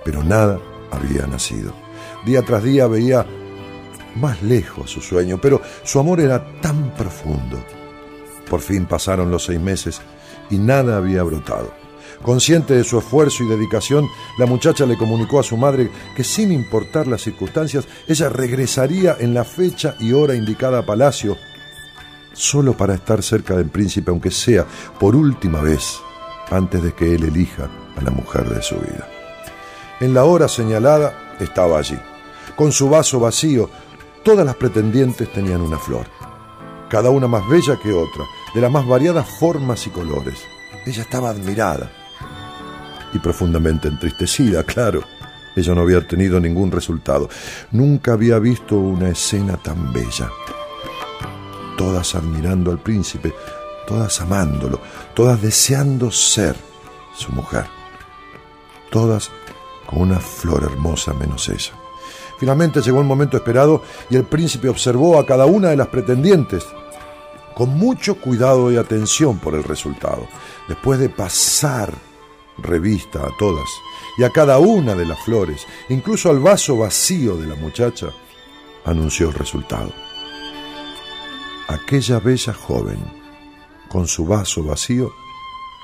pero nada había nacido. Día tras día veía más lejos su sueño, pero su amor era tan profundo. Por fin pasaron los seis meses y nada había brotado. Consciente de su esfuerzo y dedicación, la muchacha le comunicó a su madre que sin importar las circunstancias, ella regresaría en la fecha y hora indicada a Palacio, solo para estar cerca del príncipe, aunque sea por última vez, antes de que él elija a la mujer de su vida. En la hora señalada, estaba allí. Con su vaso vacío, todas las pretendientes tenían una flor, cada una más bella que otra, de las más variadas formas y colores. Ella estaba admirada y profundamente entristecida, claro. Ella no había tenido ningún resultado. Nunca había visto una escena tan bella. Todas admirando al príncipe, todas amándolo, todas deseando ser su mujer. Todas con una flor hermosa menos ella. Finalmente llegó el momento esperado y el príncipe observó a cada una de las pretendientes con mucho cuidado y atención por el resultado. Después de pasar revista a todas y a cada una de las flores, incluso al vaso vacío de la muchacha, anunció el resultado. Aquella bella joven, con su vaso vacío,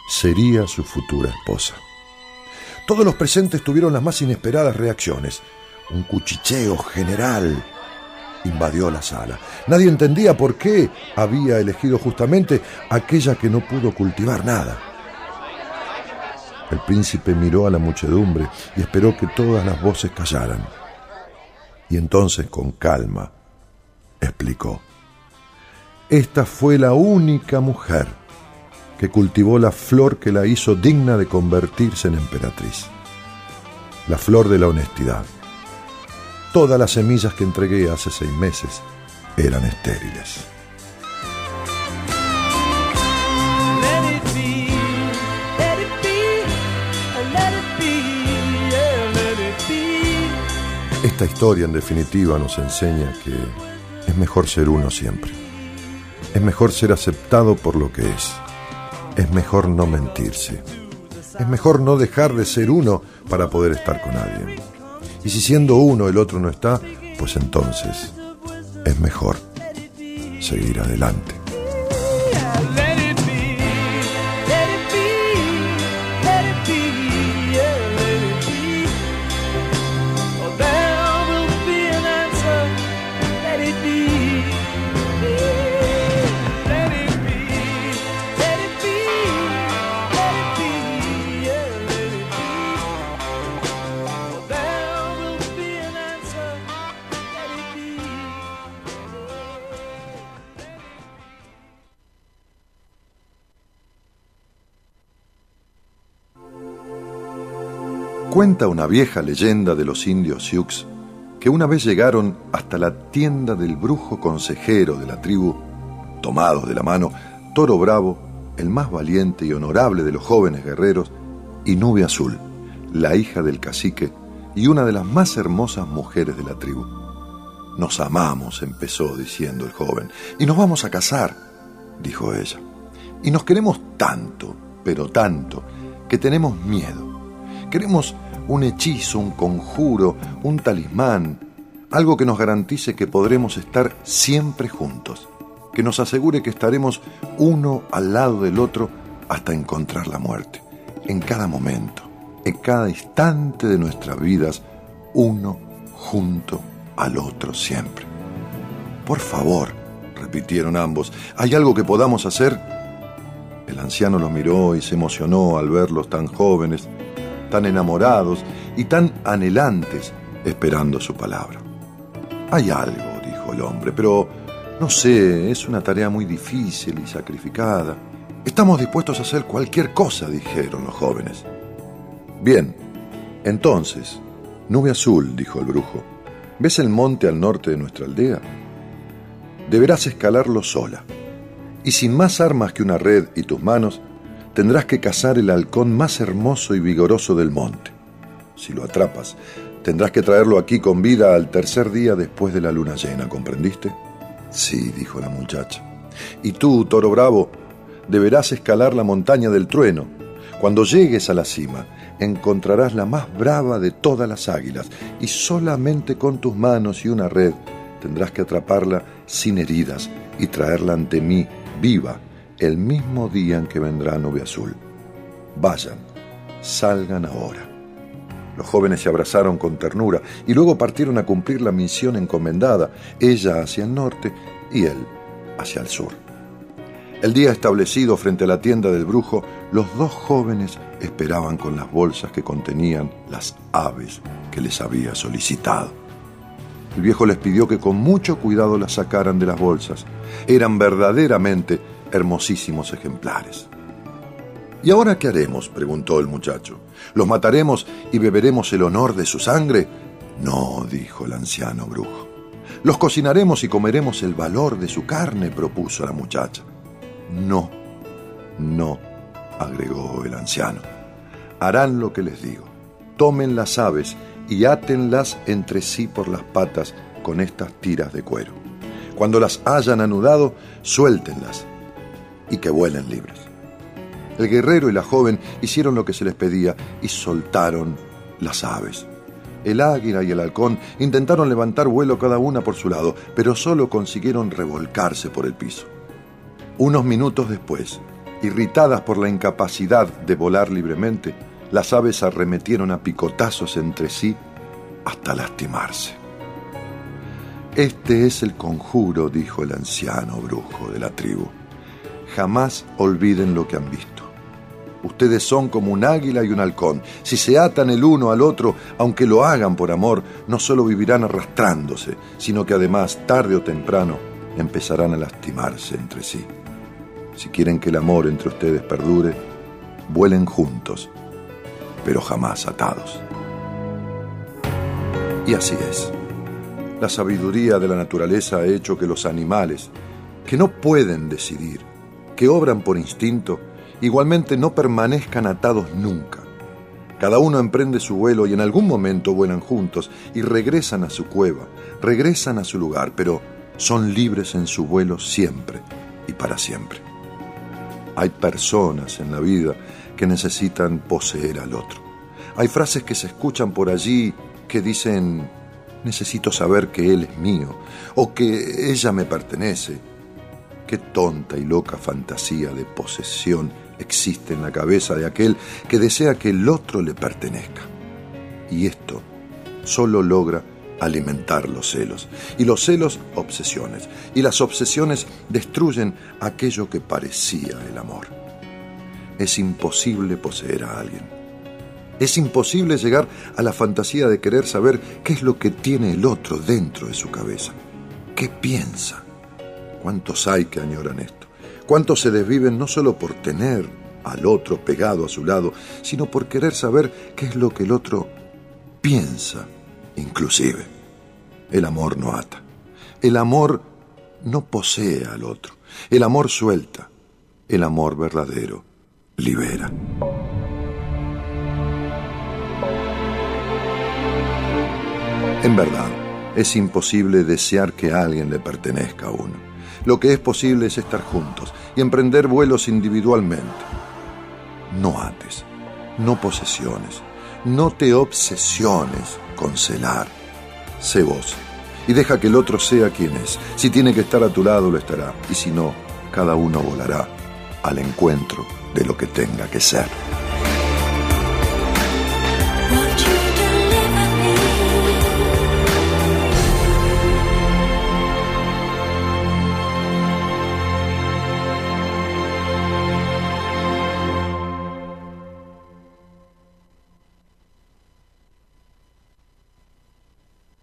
sería su futura esposa. Todos los presentes tuvieron las más inesperadas reacciones. Un cuchicheo general invadió la sala. Nadie entendía por qué había elegido justamente aquella que no pudo cultivar nada. El príncipe miró a la muchedumbre y esperó que todas las voces callaran. Y entonces, con calma, explicó. Esta fue la única mujer que cultivó la flor que la hizo digna de convertirse en emperatriz. La flor de la honestidad. Todas las semillas que entregué hace seis meses eran estériles. Esta historia en definitiva nos enseña que es mejor ser uno siempre. Es mejor ser aceptado por lo que es. Es mejor no mentirse. Es mejor no dejar de ser uno para poder estar con alguien. Y si siendo uno el otro no está, pues entonces es mejor seguir adelante. Cuenta una vieja leyenda de los indios Sioux que una vez llegaron hasta la tienda del brujo consejero de la tribu, tomados de la mano, Toro Bravo, el más valiente y honorable de los jóvenes guerreros, y Nube Azul, la hija del cacique y una de las más hermosas mujeres de la tribu. Nos amamos, empezó diciendo el joven, y nos vamos a casar, dijo ella. Y nos queremos tanto, pero tanto, que tenemos miedo. Queremos un hechizo, un conjuro, un talismán, algo que nos garantice que podremos estar siempre juntos, que nos asegure que estaremos uno al lado del otro hasta encontrar la muerte, en cada momento, en cada instante de nuestras vidas, uno junto al otro siempre. Por favor, repitieron ambos, ¿hay algo que podamos hacer? El anciano los miró y se emocionó al verlos tan jóvenes, tan enamorados y tan anhelantes esperando su palabra. Hay algo, dijo el hombre, pero no sé, es una tarea muy difícil y sacrificada. Estamos dispuestos a hacer cualquier cosa, dijeron los jóvenes. Bien, entonces, nube azul, dijo el brujo, ¿ves el monte al norte de nuestra aldea? Deberás escalarlo sola, y sin más armas que una red y tus manos, tendrás que cazar el halcón más hermoso y vigoroso del monte. Si lo atrapas, tendrás que traerlo aquí con vida al tercer día después de la luna llena, ¿comprendiste? Sí, dijo la muchacha. Y tú, toro bravo, deberás escalar la montaña del trueno. Cuando llegues a la cima, encontrarás la más brava de todas las águilas, y solamente con tus manos y una red tendrás que atraparla sin heridas y traerla ante mí viva el mismo día en que vendrá Nube Azul. Vayan, salgan ahora. Los jóvenes se abrazaron con ternura y luego partieron a cumplir la misión encomendada, ella hacia el norte y él hacia el sur. El día establecido frente a la tienda del brujo, los dos jóvenes esperaban con las bolsas que contenían las aves que les había solicitado. El viejo les pidió que con mucho cuidado las sacaran de las bolsas. Eran verdaderamente hermosísimos ejemplares. ¿Y ahora qué haremos? preguntó el muchacho. ¿Los mataremos y beberemos el honor de su sangre? No, dijo el anciano brujo. Los cocinaremos y comeremos el valor de su carne, propuso la muchacha. No, no, agregó el anciano. Harán lo que les digo. Tomen las aves y átenlas entre sí por las patas con estas tiras de cuero. Cuando las hayan anudado, suéltenlas y que vuelen libres. El guerrero y la joven hicieron lo que se les pedía y soltaron las aves. El águila y el halcón intentaron levantar vuelo cada una por su lado, pero solo consiguieron revolcarse por el piso. Unos minutos después, irritadas por la incapacidad de volar libremente, las aves arremetieron a picotazos entre sí hasta lastimarse. Este es el conjuro, dijo el anciano brujo de la tribu. Jamás olviden lo que han visto. Ustedes son como un águila y un halcón. Si se atan el uno al otro, aunque lo hagan por amor, no solo vivirán arrastrándose, sino que además, tarde o temprano, empezarán a lastimarse entre sí. Si quieren que el amor entre ustedes perdure, vuelen juntos, pero jamás atados. Y así es. La sabiduría de la naturaleza ha hecho que los animales, que no pueden decidir, que obran por instinto, igualmente no permanezcan atados nunca. Cada uno emprende su vuelo y en algún momento vuelan juntos y regresan a su cueva, regresan a su lugar, pero son libres en su vuelo siempre y para siempre. Hay personas en la vida que necesitan poseer al otro. Hay frases que se escuchan por allí que dicen, necesito saber que él es mío o que ella me pertenece. Qué tonta y loca fantasía de posesión existe en la cabeza de aquel que desea que el otro le pertenezca. Y esto solo logra alimentar los celos. Y los celos, obsesiones. Y las obsesiones destruyen aquello que parecía el amor. Es imposible poseer a alguien. Es imposible llegar a la fantasía de querer saber qué es lo que tiene el otro dentro de su cabeza. ¿Qué piensa? ¿Cuántos hay que añoran esto? ¿Cuántos se desviven no solo por tener al otro pegado a su lado, sino por querer saber qué es lo que el otro piensa inclusive. El amor no ata. El amor no posee al otro. El amor suelta. El amor verdadero libera. En verdad, es imposible desear que alguien le pertenezca a uno. Lo que es posible es estar juntos y emprender vuelos individualmente. No ates, no posesiones, no te obsesiones con celar. Sé vos y deja que el otro sea quien es. Si tiene que estar a tu lado, lo estará. Y si no, cada uno volará al encuentro de lo que tenga que ser.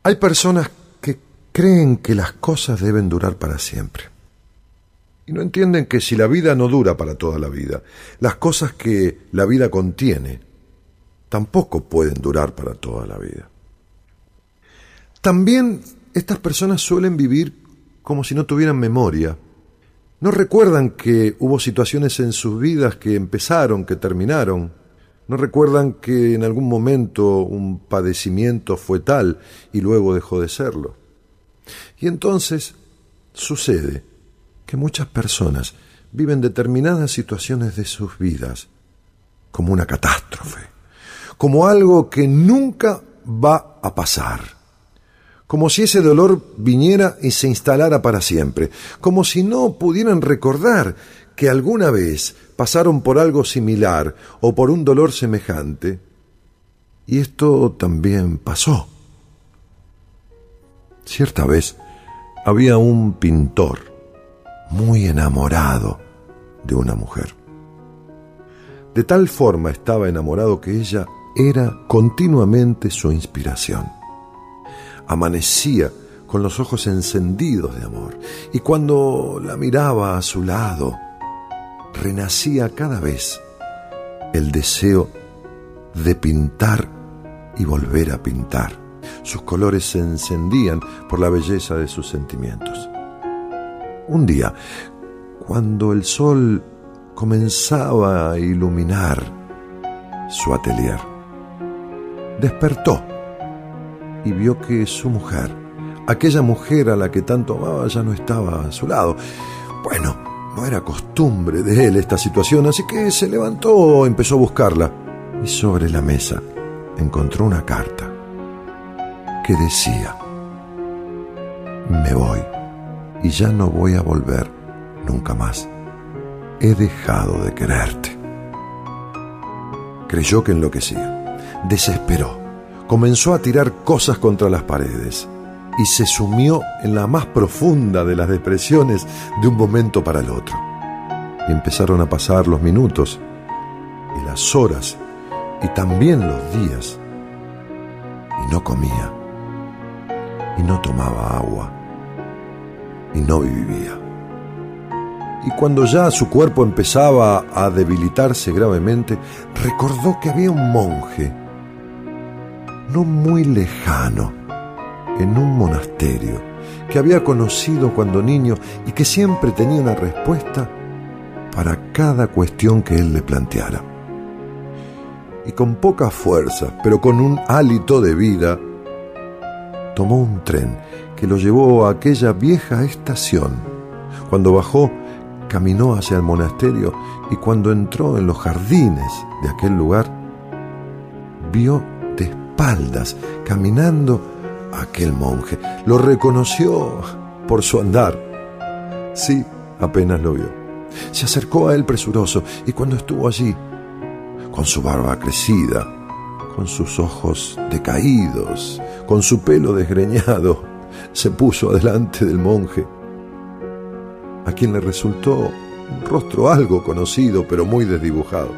Hay personas que creen que las cosas deben durar para siempre. Y no entienden que si la vida no dura para toda la vida, las cosas que la vida contiene tampoco pueden durar para toda la vida. También estas personas suelen vivir como si no tuvieran memoria. No recuerdan que hubo situaciones en sus vidas que empezaron, que terminaron, ¿No recuerdan que en algún momento un padecimiento fue tal y luego dejó de serlo? Y entonces sucede que muchas personas viven determinadas situaciones de sus vidas como una catástrofe, como algo que nunca va a pasar, como si ese dolor viniera y se instalara para siempre, como si no pudieran recordar que alguna vez pasaron por algo similar o por un dolor semejante, y esto también pasó. Cierta vez había un pintor muy enamorado de una mujer. De tal forma estaba enamorado que ella era continuamente su inspiración. Amanecía con los ojos encendidos de amor y cuando la miraba a su lado, renacía cada vez el deseo de pintar y volver a pintar. Sus colores se encendían por la belleza de sus sentimientos. Un día, cuando el sol comenzaba a iluminar su atelier, despertó y vio que su mujer, aquella mujer a la que tanto amaba, ya no estaba a su lado. Bueno, no era costumbre de él esta situación, así que se levantó, empezó a buscarla y sobre la mesa encontró una carta que decía, me voy y ya no voy a volver nunca más. He dejado de quererte. Creyó que enloquecía, desesperó, comenzó a tirar cosas contra las paredes y se sumió en la más profunda de las depresiones de un momento para el otro. Y empezaron a pasar los minutos y las horas y también los días. Y no comía, y no tomaba agua, y no vivía. Y cuando ya su cuerpo empezaba a debilitarse gravemente, recordó que había un monje, no muy lejano, en un monasterio que había conocido cuando niño y que siempre tenía una respuesta para cada cuestión que él le planteara. Y con poca fuerza, pero con un hálito de vida, tomó un tren que lo llevó a aquella vieja estación. Cuando bajó, caminó hacia el monasterio y cuando entró en los jardines de aquel lugar, vio de espaldas, caminando, aquel monje. Lo reconoció por su andar. Sí, apenas lo vio. Se acercó a él presuroso y cuando estuvo allí, con su barba crecida, con sus ojos decaídos, con su pelo desgreñado, se puso adelante del monje, a quien le resultó un rostro algo conocido pero muy desdibujado.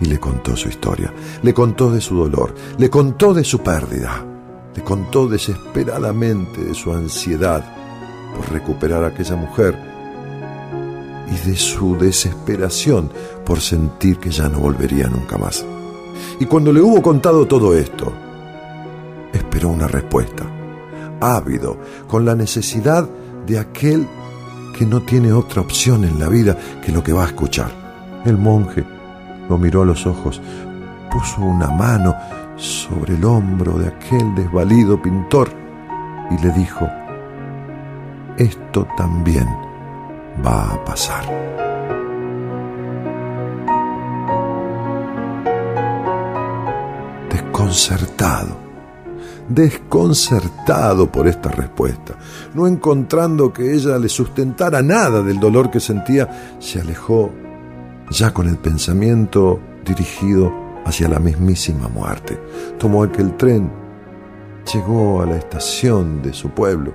Y le contó su historia, le contó de su dolor, le contó de su pérdida le contó desesperadamente de su ansiedad por recuperar a aquella mujer y de su desesperación por sentir que ya no volvería nunca más. Y cuando le hubo contado todo esto, esperó una respuesta, ávido, con la necesidad de aquel que no tiene otra opción en la vida que lo que va a escuchar. El monje lo miró a los ojos, puso una mano sobre el hombro de aquel desvalido pintor y le dijo, esto también va a pasar. Desconcertado, desconcertado por esta respuesta, no encontrando que ella le sustentara nada del dolor que sentía, se alejó ya con el pensamiento dirigido hacia la mismísima muerte. Tomó aquel tren, llegó a la estación de su pueblo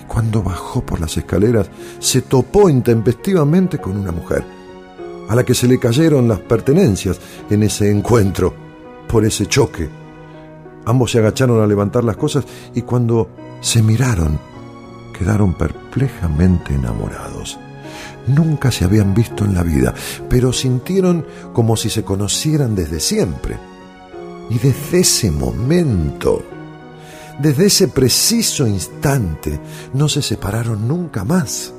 y cuando bajó por las escaleras se topó intempestivamente con una mujer, a la que se le cayeron las pertenencias en ese encuentro, por ese choque. Ambos se agacharon a levantar las cosas y cuando se miraron quedaron perplejamente enamorados nunca se habían visto en la vida, pero sintieron como si se conocieran desde siempre. Y desde ese momento, desde ese preciso instante, no se separaron nunca más.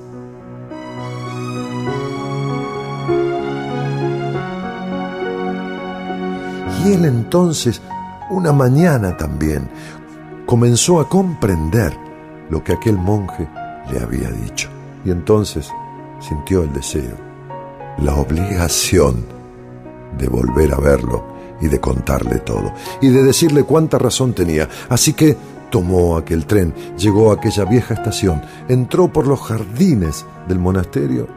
Y él entonces, una mañana también, comenzó a comprender lo que aquel monje le había dicho. Y entonces sintió el deseo, la obligación de volver a verlo y de contarle todo, y de decirle cuánta razón tenía. Así que tomó aquel tren, llegó a aquella vieja estación, entró por los jardines del monasterio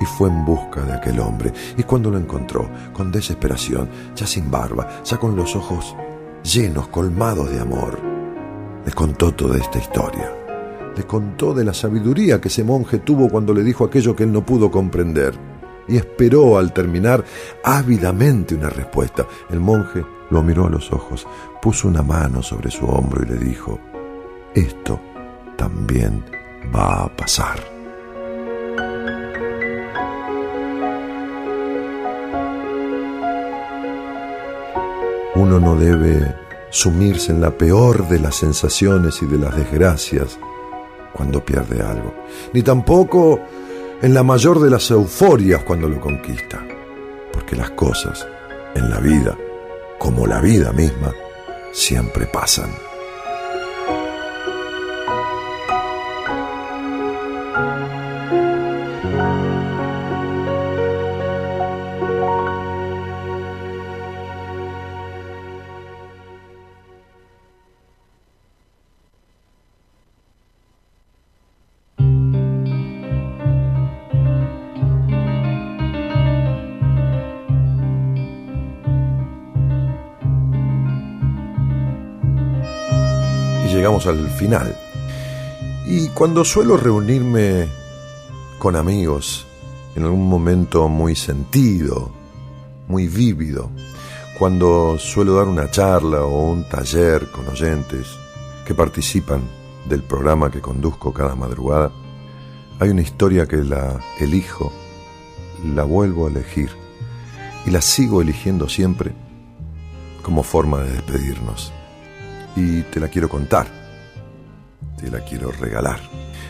y fue en busca de aquel hombre. Y cuando lo encontró, con desesperación, ya sin barba, ya con los ojos llenos, colmados de amor, le contó toda esta historia le contó de la sabiduría que ese monje tuvo cuando le dijo aquello que él no pudo comprender. y esperó al terminar ávidamente una respuesta. El monje lo miró a los ojos, puso una mano sobre su hombro y le dijo, esto también va a pasar. Uno no debe sumirse en la peor de las sensaciones y de las desgracias cuando pierde algo, ni tampoco en la mayor de las euforias cuando lo conquista, porque las cosas en la vida, como la vida misma, siempre pasan. Llegamos al final. Y cuando suelo reunirme con amigos en algún momento muy sentido, muy vívido, cuando suelo dar una charla o un taller con oyentes que participan del programa que conduzco cada madrugada, hay una historia que la elijo, la vuelvo a elegir y la sigo eligiendo siempre como forma de despedirnos y te la quiero contar, te la quiero regalar,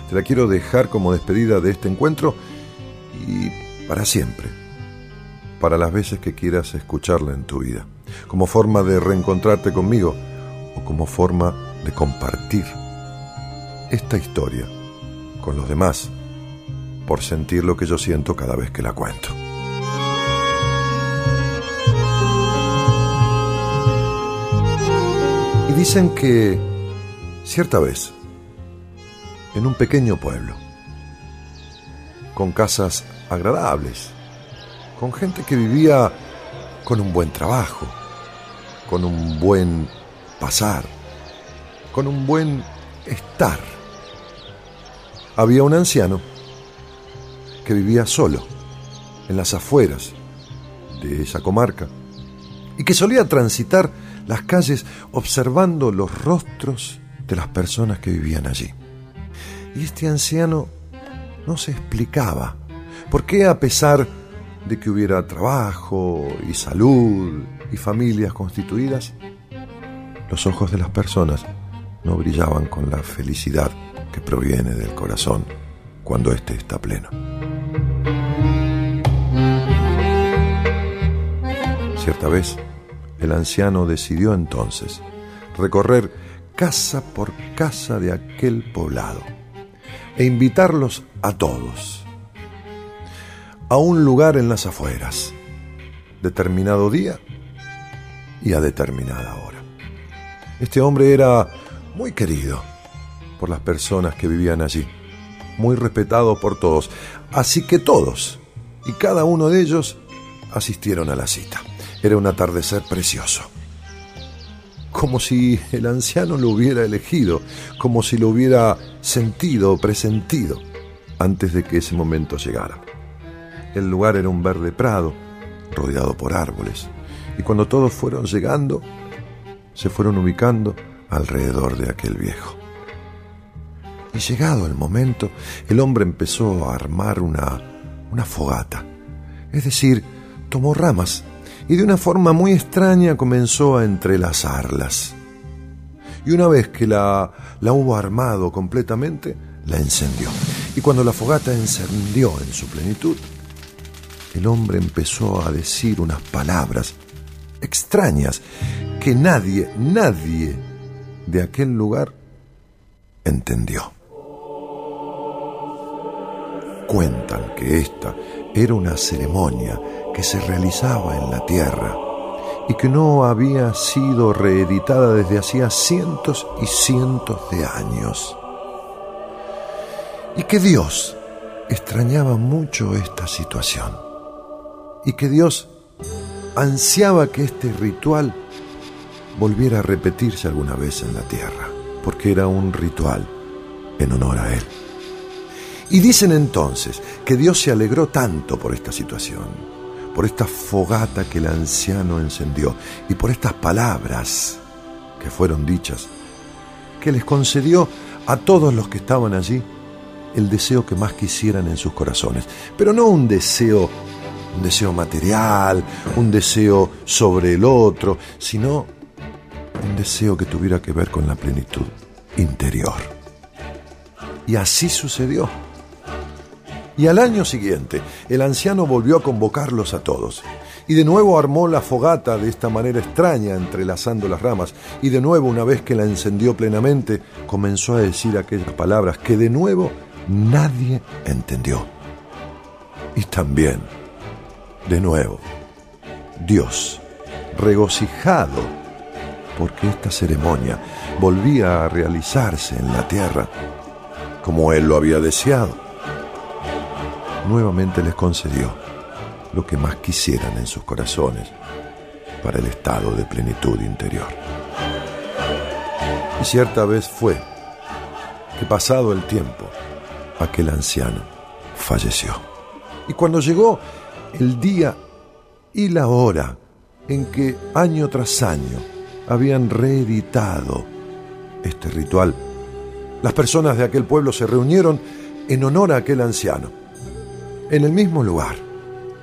te la quiero dejar como despedida de este encuentro y para siempre, para las veces que quieras escucharla en tu vida, como forma de reencontrarte conmigo o como forma de compartir esta historia con los demás por sentir lo que yo siento cada vez que la cuento. Dicen que cierta vez, en un pequeño pueblo, con casas agradables, con gente que vivía con un buen trabajo, con un buen pasar, con un buen estar, había un anciano que vivía solo en las afueras de esa comarca y que solía transitar las calles observando los rostros de las personas que vivían allí. Y este anciano no se explicaba por qué a pesar de que hubiera trabajo y salud y familias constituidas, los ojos de las personas no brillaban con la felicidad que proviene del corazón cuando éste está pleno. Cierta vez, el anciano decidió entonces recorrer casa por casa de aquel poblado e invitarlos a todos a un lugar en las afueras, determinado día y a determinada hora. Este hombre era muy querido por las personas que vivían allí, muy respetado por todos, así que todos y cada uno de ellos asistieron a la cita. Era un atardecer precioso. Como si el anciano lo hubiera elegido, como si lo hubiera sentido o presentido antes de que ese momento llegara. El lugar era un verde prado, rodeado por árboles, y cuando todos fueron llegando, se fueron ubicando alrededor de aquel viejo. Y llegado el momento, el hombre empezó a armar una, una fogata, es decir, tomó ramas y de una forma muy extraña comenzó a entrelazarlas. Y una vez que la, la hubo armado completamente, la encendió. Y cuando la fogata encendió en su plenitud, el hombre empezó a decir unas palabras extrañas que nadie, nadie de aquel lugar entendió. Cuentan que esta era una ceremonia que se realizaba en la tierra y que no había sido reeditada desde hacía cientos y cientos de años. Y que Dios extrañaba mucho esta situación y que Dios ansiaba que este ritual volviera a repetirse alguna vez en la tierra, porque era un ritual en honor a Él. Y dicen entonces que Dios se alegró tanto por esta situación, por esta fogata que el anciano encendió y por estas palabras que fueron dichas, que les concedió a todos los que estaban allí el deseo que más quisieran en sus corazones, pero no un deseo un deseo material, un deseo sobre el otro, sino un deseo que tuviera que ver con la plenitud interior. Y así sucedió. Y al año siguiente, el anciano volvió a convocarlos a todos. Y de nuevo armó la fogata de esta manera extraña, entrelazando las ramas. Y de nuevo, una vez que la encendió plenamente, comenzó a decir aquellas palabras que de nuevo nadie entendió. Y también, de nuevo, Dios, regocijado porque esta ceremonia volvía a realizarse en la tierra como él lo había deseado. Nuevamente les concedió lo que más quisieran en sus corazones para el estado de plenitud interior. Y cierta vez fue que pasado el tiempo, aquel anciano falleció. Y cuando llegó el día y la hora en que año tras año habían reeditado este ritual. Las personas de aquel pueblo se reunieron en honor a aquel anciano, en el mismo lugar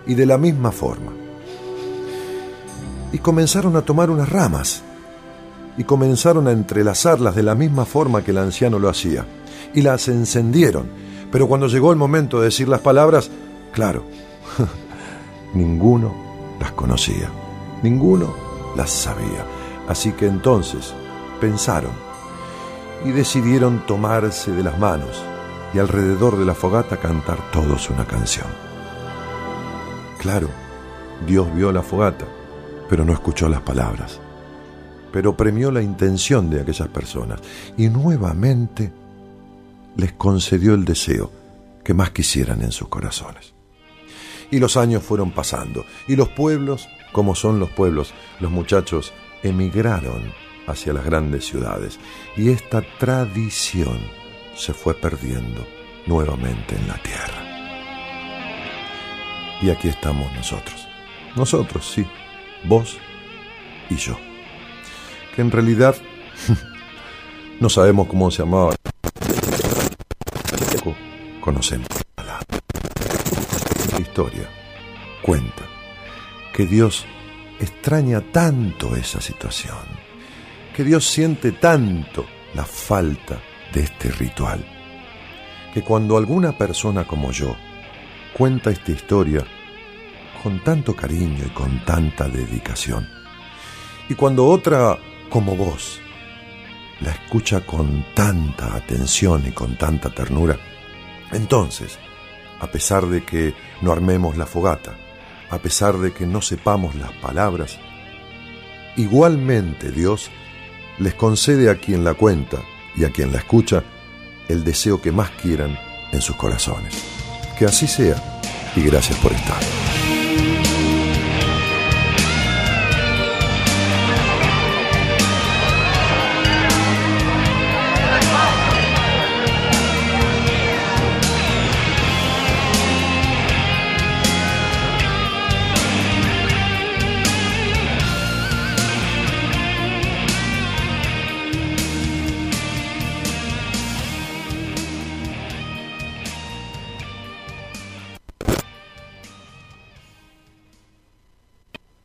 y de la misma forma. Y comenzaron a tomar unas ramas y comenzaron a entrelazarlas de la misma forma que el anciano lo hacía. Y las encendieron. Pero cuando llegó el momento de decir las palabras, claro, ninguno las conocía, ninguno las sabía. Así que entonces pensaron y decidieron tomarse de las manos y alrededor de la fogata cantar todos una canción. Claro, Dios vio la fogata, pero no escuchó las palabras, pero premió la intención de aquellas personas y nuevamente les concedió el deseo que más quisieran en sus corazones. Y los años fueron pasando, y los pueblos, como son los pueblos, los muchachos emigraron hacia las grandes ciudades y esta tradición se fue perdiendo nuevamente en la tierra. Y aquí estamos nosotros. Nosotros, sí, vos y yo. Que en realidad no sabemos cómo se llamaba. Conocemos la historia. Cuenta que Dios extraña tanto esa situación, que Dios siente tanto la falta de este ritual, que cuando alguna persona como yo cuenta esta historia con tanto cariño y con tanta dedicación, y cuando otra como vos la escucha con tanta atención y con tanta ternura, entonces, a pesar de que no armemos la fogata, a pesar de que no sepamos las palabras, igualmente Dios les concede a quien la cuenta y a quien la escucha el deseo que más quieran en sus corazones. Que así sea y gracias por estar.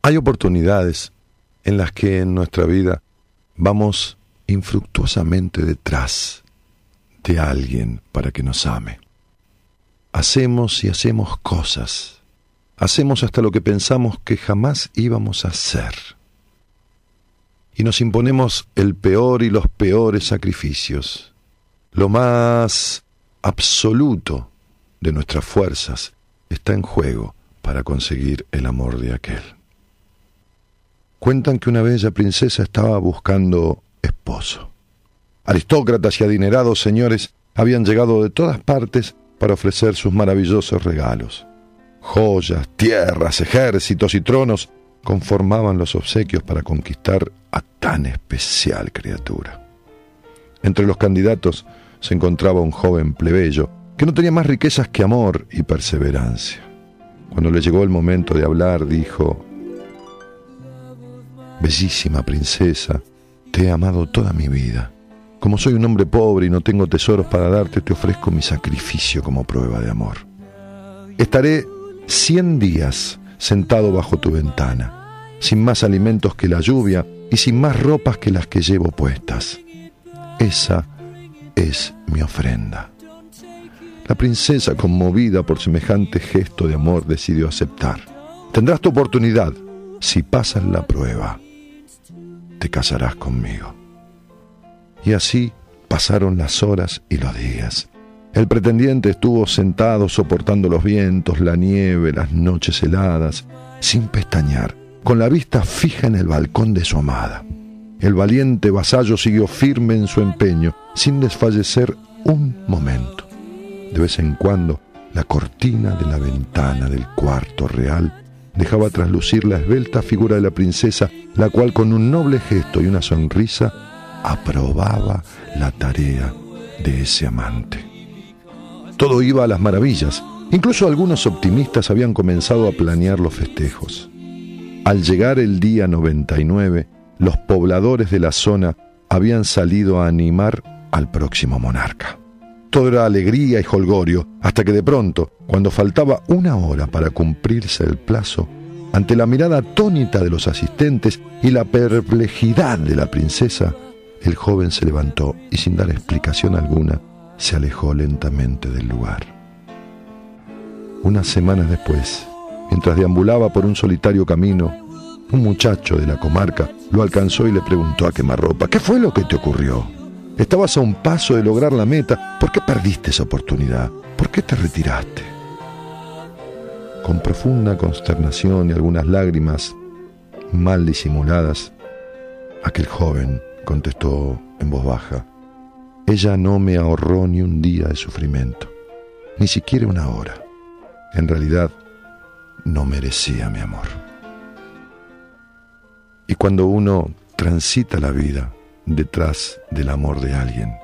Hay oportunidades en las que en nuestra vida vamos infructuosamente detrás de alguien para que nos ame. Hacemos y hacemos cosas. Hacemos hasta lo que pensamos que jamás íbamos a hacer. Y nos imponemos el peor y los peores sacrificios. Lo más absoluto de nuestras fuerzas está en juego para conseguir el amor de aquel. Cuentan que una bella princesa estaba buscando esposo. Aristócratas y adinerados señores habían llegado de todas partes para ofrecer sus maravillosos regalos. Joyas, tierras, ejércitos y tronos conformaban los obsequios para conquistar a tan especial criatura. Entre los candidatos se encontraba un joven plebeyo que no tenía más riquezas que amor y perseverancia. Cuando le llegó el momento de hablar, dijo, Bellísima princesa, te he amado toda mi vida. Como soy un hombre pobre y no tengo tesoros para darte, te ofrezco mi sacrificio como prueba de amor. Estaré cien días sentado bajo tu ventana, sin más alimentos que la lluvia y sin más ropas que las que llevo puestas. Esa es mi ofrenda. La princesa, conmovida por semejante gesto de amor, decidió aceptar. Tendrás tu oportunidad. Si pasas la prueba, te casarás conmigo. Y así pasaron las horas y los días. El pretendiente estuvo sentado soportando los vientos, la nieve, las noches heladas, sin pestañear, con la vista fija en el balcón de su amada. El valiente vasallo siguió firme en su empeño, sin desfallecer un momento. De vez en cuando, la cortina de la ventana del cuarto real dejaba traslucir la esbelta figura de la princesa, la cual con un noble gesto y una sonrisa aprobaba la tarea de ese amante. Todo iba a las maravillas. Incluso algunos optimistas habían comenzado a planear los festejos. Al llegar el día 99, los pobladores de la zona habían salido a animar al próximo monarca. Todo era alegría y holgorio, hasta que de pronto, cuando faltaba una hora para cumplirse el plazo, ante la mirada atónita de los asistentes y la perplejidad de la princesa, el joven se levantó y sin dar explicación alguna, se alejó lentamente del lugar. Unas semanas después, mientras deambulaba por un solitario camino, un muchacho de la comarca lo alcanzó y le preguntó a quemarropa, ¿qué fue lo que te ocurrió? Estabas a un paso de lograr la meta, ¿por qué perdiste esa oportunidad? ¿Por qué te retiraste? Con profunda consternación y algunas lágrimas mal disimuladas, aquel joven contestó en voz baja, ella no me ahorró ni un día de sufrimiento, ni siquiera una hora. En realidad, no merecía mi amor. Y cuando uno transita la vida detrás del amor de alguien,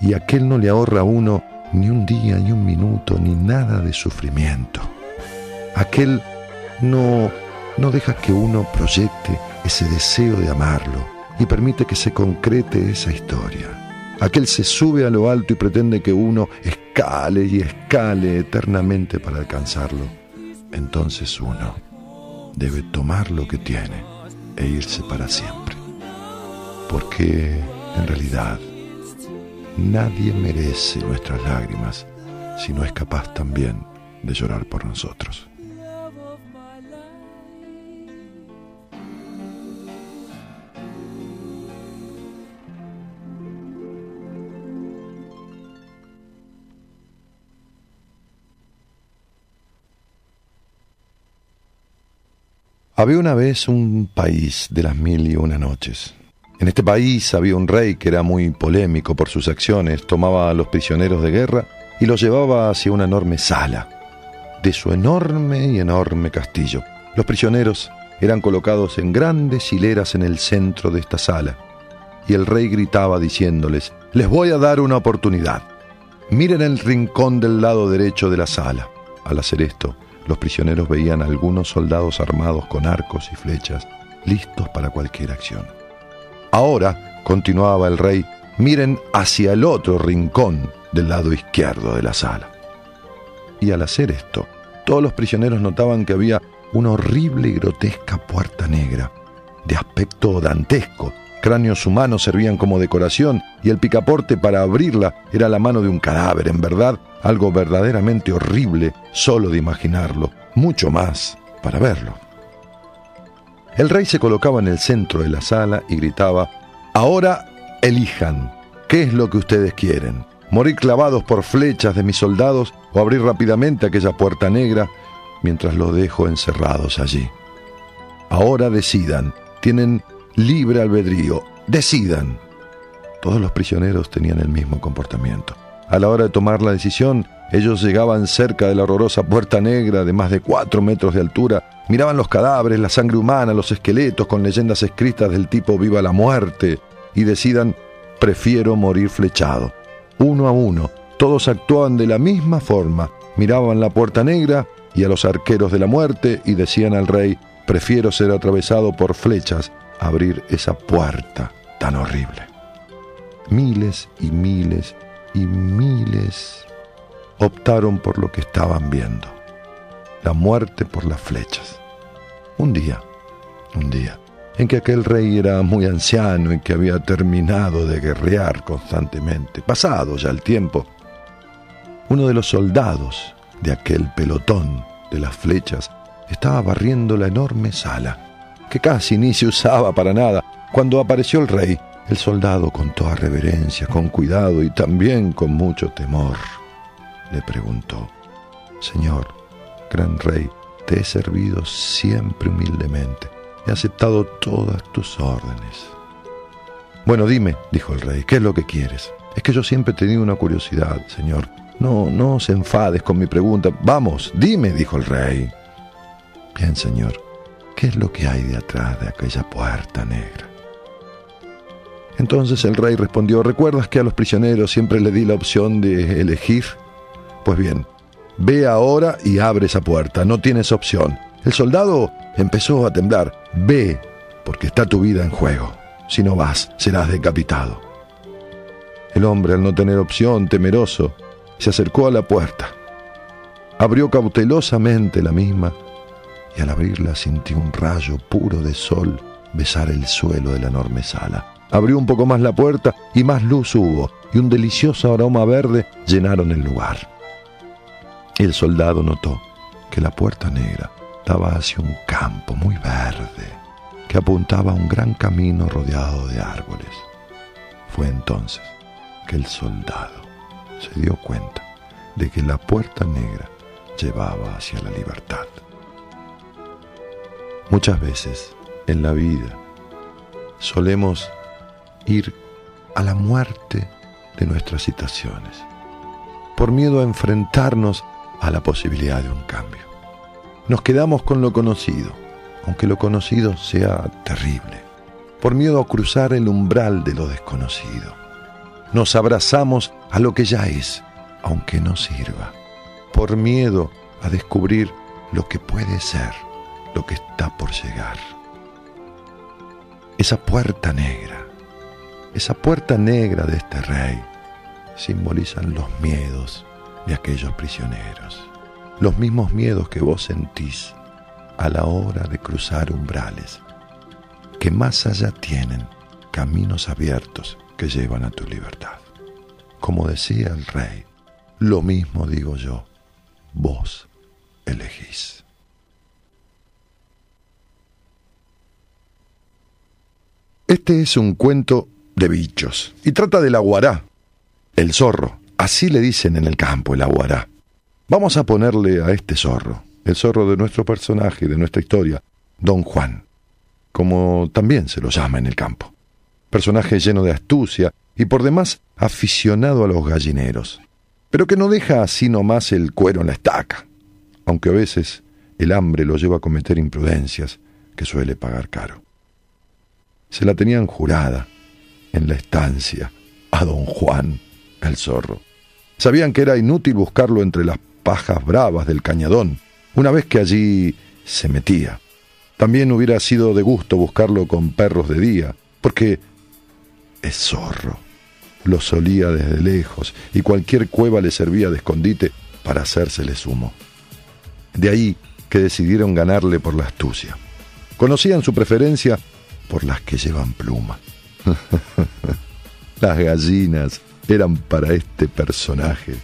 y aquel no le ahorra a uno ni un día, ni un minuto, ni nada de sufrimiento, aquel no, no deja que uno proyecte ese deseo de amarlo y permite que se concrete esa historia Aquel se sube a lo alto y pretende que uno escale y escale eternamente para alcanzarlo. Entonces uno debe tomar lo que tiene e irse para siempre. Porque en realidad nadie merece nuestras lágrimas si no es capaz también de llorar por nosotros. Había una vez un país de las mil y una noches. En este país había un rey que era muy polémico por sus acciones, tomaba a los prisioneros de guerra y los llevaba hacia una enorme sala de su enorme y enorme castillo. Los prisioneros eran colocados en grandes hileras en el centro de esta sala y el rey gritaba diciéndoles, les voy a dar una oportunidad. Miren el rincón del lado derecho de la sala. Al hacer esto, los prisioneros veían a algunos soldados armados con arcos y flechas, listos para cualquier acción. Ahora, continuaba el rey, miren hacia el otro rincón del lado izquierdo de la sala. Y al hacer esto, todos los prisioneros notaban que había una horrible y grotesca puerta negra, de aspecto dantesco. Cráneos humanos servían como decoración y el picaporte para abrirla era la mano de un cadáver, en verdad, algo verdaderamente horrible solo de imaginarlo, mucho más para verlo. El rey se colocaba en el centro de la sala y gritaba, Ahora elijan, ¿qué es lo que ustedes quieren? ¿Morir clavados por flechas de mis soldados o abrir rápidamente aquella puerta negra mientras los dejo encerrados allí? Ahora decidan, tienen libre albedrío, decidan. Todos los prisioneros tenían el mismo comportamiento. A la hora de tomar la decisión, ellos llegaban cerca de la horrorosa puerta negra de más de cuatro metros de altura, miraban los cadáveres, la sangre humana, los esqueletos con leyendas escritas del tipo viva la muerte y decidan prefiero morir flechado. Uno a uno, Todos actuaban de la misma forma, miraban la puerta negra y a los arqueros de la muerte y decían al rey, prefiero ser atravesado por flechas abrir esa puerta tan horrible. Miles y miles y miles optaron por lo que estaban viendo, la muerte por las flechas. Un día, un día, en que aquel rey era muy anciano y que había terminado de guerrear constantemente, pasado ya el tiempo, uno de los soldados de aquel pelotón de las flechas estaba barriendo la enorme sala, que casi ni se usaba para nada, cuando apareció el rey. El soldado con toda reverencia, con cuidado y también con mucho temor, le preguntó, Señor, gran rey, te he servido siempre humildemente, he aceptado todas tus órdenes. Bueno, dime, dijo el rey, ¿qué es lo que quieres? Es que yo siempre he tenido una curiosidad, Señor. No, no se enfades con mi pregunta. Vamos, dime, dijo el rey. Bien, Señor, ¿qué es lo que hay de atrás de aquella puerta negra? Entonces el rey respondió, ¿recuerdas que a los prisioneros siempre le di la opción de elegir? Pues bien, ve ahora y abre esa puerta, no tienes opción. El soldado empezó a temblar, ve, porque está tu vida en juego. Si no vas, serás decapitado. El hombre, al no tener opción, temeroso, se acercó a la puerta. Abrió cautelosamente la misma y al abrirla sintió un rayo puro de sol besar el suelo de la enorme sala. Abrió un poco más la puerta y más luz hubo, y un delicioso aroma verde llenaron el lugar. El soldado notó que la puerta negra daba hacia un campo muy verde que apuntaba a un gran camino rodeado de árboles. Fue entonces que el soldado se dio cuenta de que la puerta negra llevaba hacia la libertad. Muchas veces en la vida solemos ir a la muerte de nuestras situaciones por miedo a enfrentarnos a la posibilidad de un cambio. Nos quedamos con lo conocido, aunque lo conocido sea terrible, por miedo a cruzar el umbral de lo desconocido. Nos abrazamos a lo que ya es, aunque no sirva, por miedo a descubrir lo que puede ser, lo que está por llegar. Esa puerta negra, esa puerta negra de este rey, simbolizan los miedos de aquellos prisioneros, los mismos miedos que vos sentís a la hora de cruzar umbrales, que más allá tienen caminos abiertos que llevan a tu libertad. Como decía el rey, lo mismo digo yo, vos elegís. Este es un cuento de bichos y trata del aguará, el zorro. Así le dicen en el campo, el aguará. Vamos a ponerle a este zorro, el zorro de nuestro personaje, de nuestra historia, Don Juan, como también se lo llama en el campo. Personaje lleno de astucia y por demás aficionado a los gallineros, pero que no deja así nomás el cuero en la estaca, aunque a veces el hambre lo lleva a cometer imprudencias que suele pagar caro. Se la tenían jurada en la estancia a don Juan el zorro. Sabían que era inútil buscarlo entre las pajas bravas del cañadón, una vez que allí se metía. También hubiera sido de gusto buscarlo con perros de día, porque es zorro. Lo solía desde lejos y cualquier cueva le servía de escondite para hacérsele sumo. De ahí que decidieron ganarle por la astucia. Conocían su preferencia por las que llevan pluma. las gallinas eran para este personaje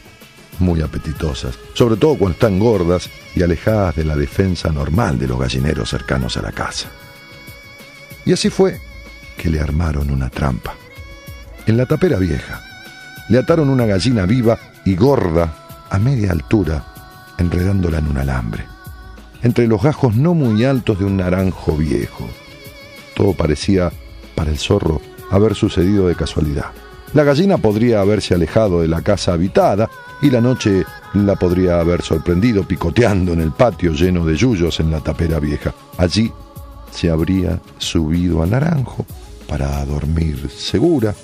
muy apetitosas, sobre todo cuando están gordas y alejadas de la defensa normal de los gallineros cercanos a la casa. Y así fue que le armaron una trampa. En la tapera vieja, le ataron una gallina viva y gorda a media altura, enredándola en un alambre, entre los gajos no muy altos de un naranjo viejo. Todo parecía, para el zorro, haber sucedido de casualidad. La gallina podría haberse alejado de la casa habitada y la noche la podría haber sorprendido picoteando en el patio lleno de yuyos en la tapera vieja. Allí se habría subido al naranjo para dormir segura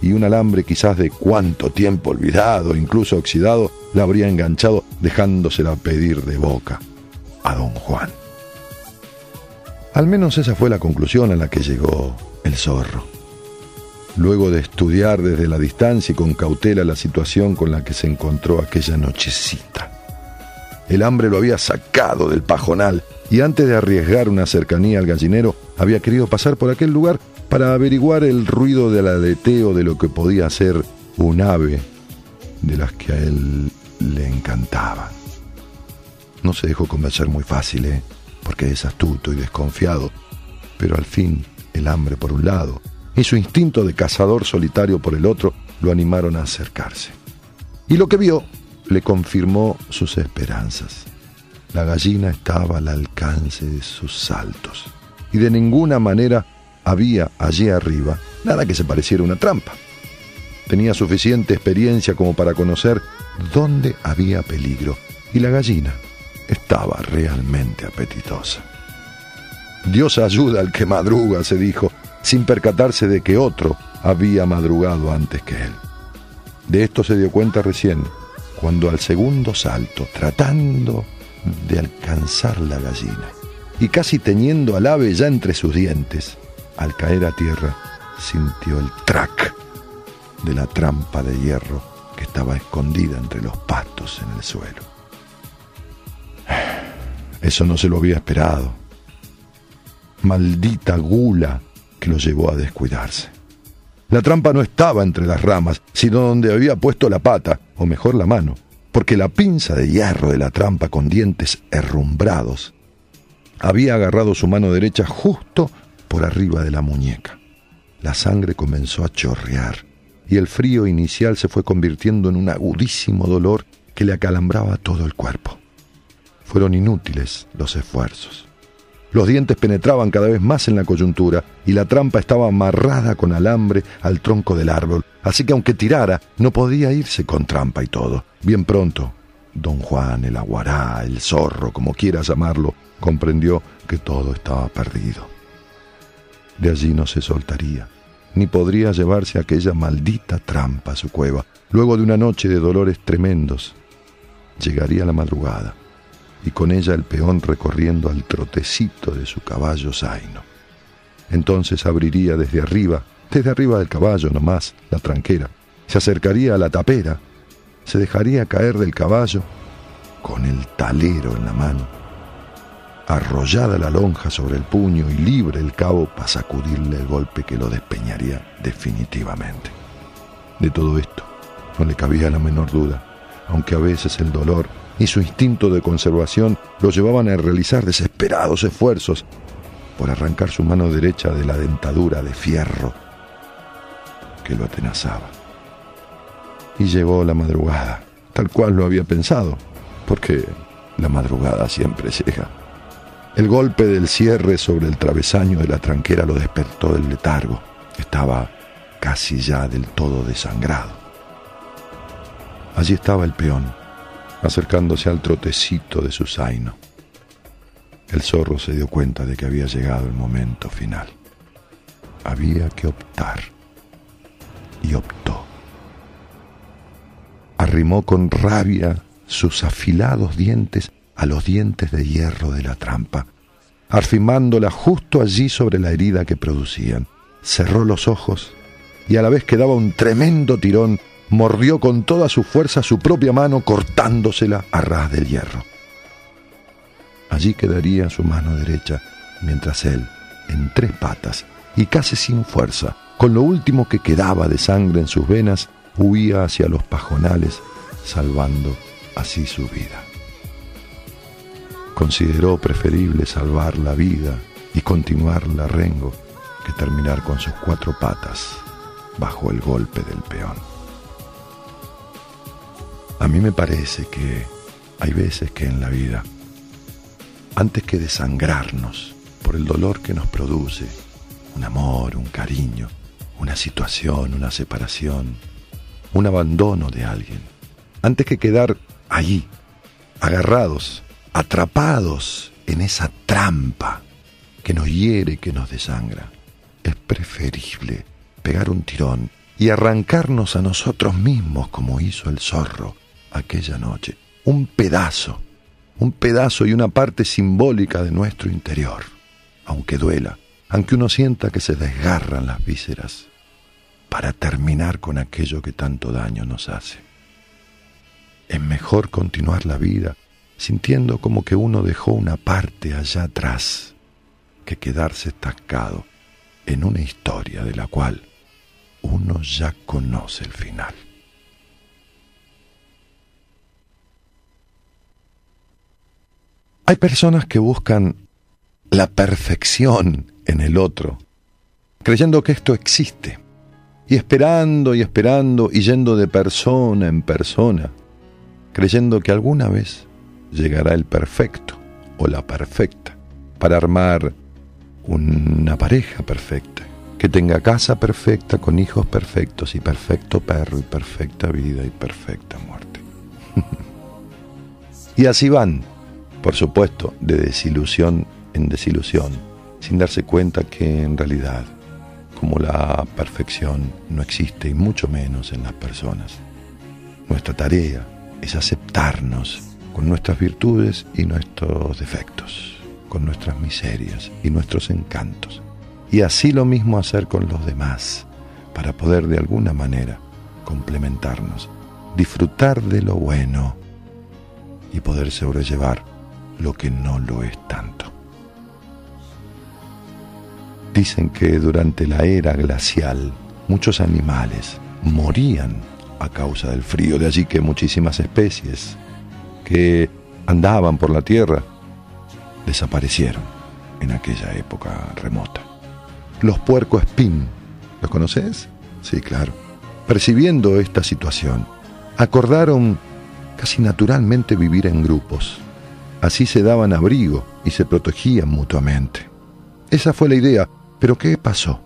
y un alambre quizás de cuánto tiempo olvidado, incluso oxidado, la habría enganchado dejándosela pedir de boca a don Juan. Al menos esa fue la conclusión a la que llegó el zorro. Luego de estudiar desde la distancia y con cautela la situación con la que se encontró aquella nochecita. El hambre lo había sacado del pajonal y antes de arriesgar una cercanía al gallinero, había querido pasar por aquel lugar para averiguar el ruido del aleteo de lo que podía ser un ave de las que a él le encantaba. No se dejó convencer muy fácil, ¿eh? porque es astuto y desconfiado, pero al fin el hambre por un lado y su instinto de cazador solitario por el otro lo animaron a acercarse. Y lo que vio le confirmó sus esperanzas. La gallina estaba al alcance de sus saltos y de ninguna manera había allí arriba nada que se pareciera una trampa. Tenía suficiente experiencia como para conocer dónde había peligro y la gallina estaba realmente apetitosa. Dios ayuda al que madruga, se dijo, sin percatarse de que otro había madrugado antes que él. De esto se dio cuenta recién, cuando al segundo salto, tratando de alcanzar la gallina, y casi teniendo al ave ya entre sus dientes, al caer a tierra, sintió el trac de la trampa de hierro que estaba escondida entre los pastos en el suelo. Eso no se lo había esperado. Maldita gula que lo llevó a descuidarse. La trampa no estaba entre las ramas, sino donde había puesto la pata, o mejor la mano, porque la pinza de hierro de la trampa con dientes herrumbrados había agarrado su mano derecha justo por arriba de la muñeca. La sangre comenzó a chorrear y el frío inicial se fue convirtiendo en un agudísimo dolor que le acalambraba todo el cuerpo. Fueron inútiles los esfuerzos. Los dientes penetraban cada vez más en la coyuntura y la trampa estaba amarrada con alambre al tronco del árbol, así que aunque tirara, no podía irse con trampa y todo. Bien pronto, don Juan, el aguará, el zorro, como quieras llamarlo, comprendió que todo estaba perdido. De allí no se soltaría, ni podría llevarse aquella maldita trampa a su cueva. Luego de una noche de dolores tremendos, llegaría la madrugada, y con ella el peón recorriendo al trotecito de su caballo zaino. Entonces abriría desde arriba, desde arriba del caballo nomás, la tranquera, se acercaría a la tapera, se dejaría caer del caballo con el talero en la mano arrollada la lonja sobre el puño y libre el cabo para sacudirle el golpe que lo despeñaría definitivamente. De todo esto no le cabía la menor duda, aunque a veces el dolor y su instinto de conservación lo llevaban a realizar desesperados esfuerzos por arrancar su mano derecha de la dentadura de fierro que lo atenazaba. Y llegó la madrugada, tal cual lo había pensado, porque la madrugada siempre llega. El golpe del cierre sobre el travesaño de la tranquera lo despertó del letargo. Estaba casi ya del todo desangrado. Allí estaba el peón, acercándose al trotecito de su zaino. El zorro se dio cuenta de que había llegado el momento final. Había que optar. Y optó. Arrimó con rabia sus afilados dientes a los dientes de hierro de la trampa, arfimándola justo allí sobre la herida que producían. Cerró los ojos y a la vez que daba un tremendo tirón, mordió con toda su fuerza su propia mano cortándosela a ras del hierro. Allí quedaría su mano derecha, mientras él, en tres patas y casi sin fuerza, con lo último que quedaba de sangre en sus venas, huía hacia los pajonales, salvando así su vida consideró preferible salvar la vida y continuar la rengo que terminar con sus cuatro patas bajo el golpe del peón. A mí me parece que hay veces que en la vida, antes que desangrarnos por el dolor que nos produce, un amor, un cariño, una situación, una separación, un abandono de alguien, antes que quedar allí, agarrados atrapados en esa trampa que nos hiere, que nos desangra. Es preferible pegar un tirón y arrancarnos a nosotros mismos como hizo el zorro aquella noche. Un pedazo, un pedazo y una parte simbólica de nuestro interior, aunque duela, aunque uno sienta que se desgarran las vísceras, para terminar con aquello que tanto daño nos hace. Es mejor continuar la vida sintiendo como que uno dejó una parte allá atrás que quedarse estancado en una historia de la cual uno ya conoce el final. Hay personas que buscan la perfección en el otro, creyendo que esto existe, y esperando y esperando y yendo de persona en persona, creyendo que alguna vez llegará el perfecto o la perfecta para armar una pareja perfecta, que tenga casa perfecta con hijos perfectos y perfecto perro y perfecta vida y perfecta muerte. y así van, por supuesto, de desilusión en desilusión, sin darse cuenta que en realidad, como la perfección no existe y mucho menos en las personas, nuestra tarea es aceptarnos con nuestras virtudes y nuestros defectos, con nuestras miserias y nuestros encantos. Y así lo mismo hacer con los demás, para poder de alguna manera complementarnos, disfrutar de lo bueno y poder sobrellevar lo que no lo es tanto. Dicen que durante la era glacial muchos animales morían a causa del frío, de allí que muchísimas especies que andaban por la tierra desaparecieron en aquella época remota. Los puerco espín, ¿los conoces? Sí, claro. Percibiendo esta situación, acordaron casi naturalmente vivir en grupos. Así se daban abrigo y se protegían mutuamente. Esa fue la idea, pero ¿qué pasó?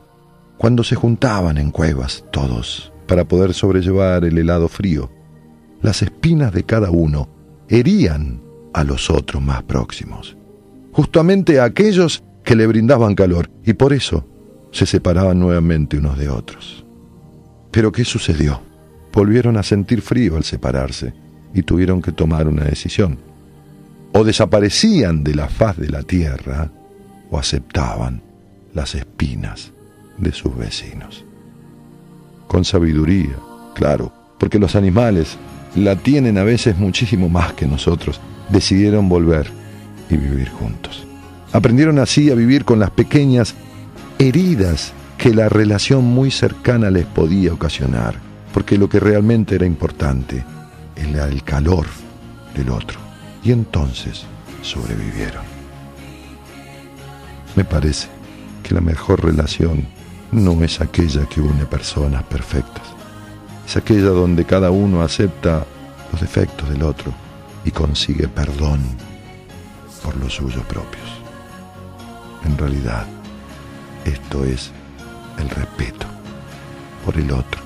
Cuando se juntaban en cuevas todos para poder sobrellevar el helado frío, las espinas de cada uno herían a los otros más próximos, justamente a aquellos que le brindaban calor, y por eso se separaban nuevamente unos de otros. Pero ¿qué sucedió? Volvieron a sentir frío al separarse y tuvieron que tomar una decisión. O desaparecían de la faz de la tierra o aceptaban las espinas de sus vecinos. Con sabiduría, claro, porque los animales la tienen a veces muchísimo más que nosotros, decidieron volver y vivir juntos. Aprendieron así a vivir con las pequeñas heridas que la relación muy cercana les podía ocasionar, porque lo que realmente era importante era el calor del otro. Y entonces sobrevivieron. Me parece que la mejor relación no es aquella que une personas perfectas, es aquella donde cada uno acepta los defectos del otro y consigue perdón por los suyos propios. En realidad, esto es el respeto por el otro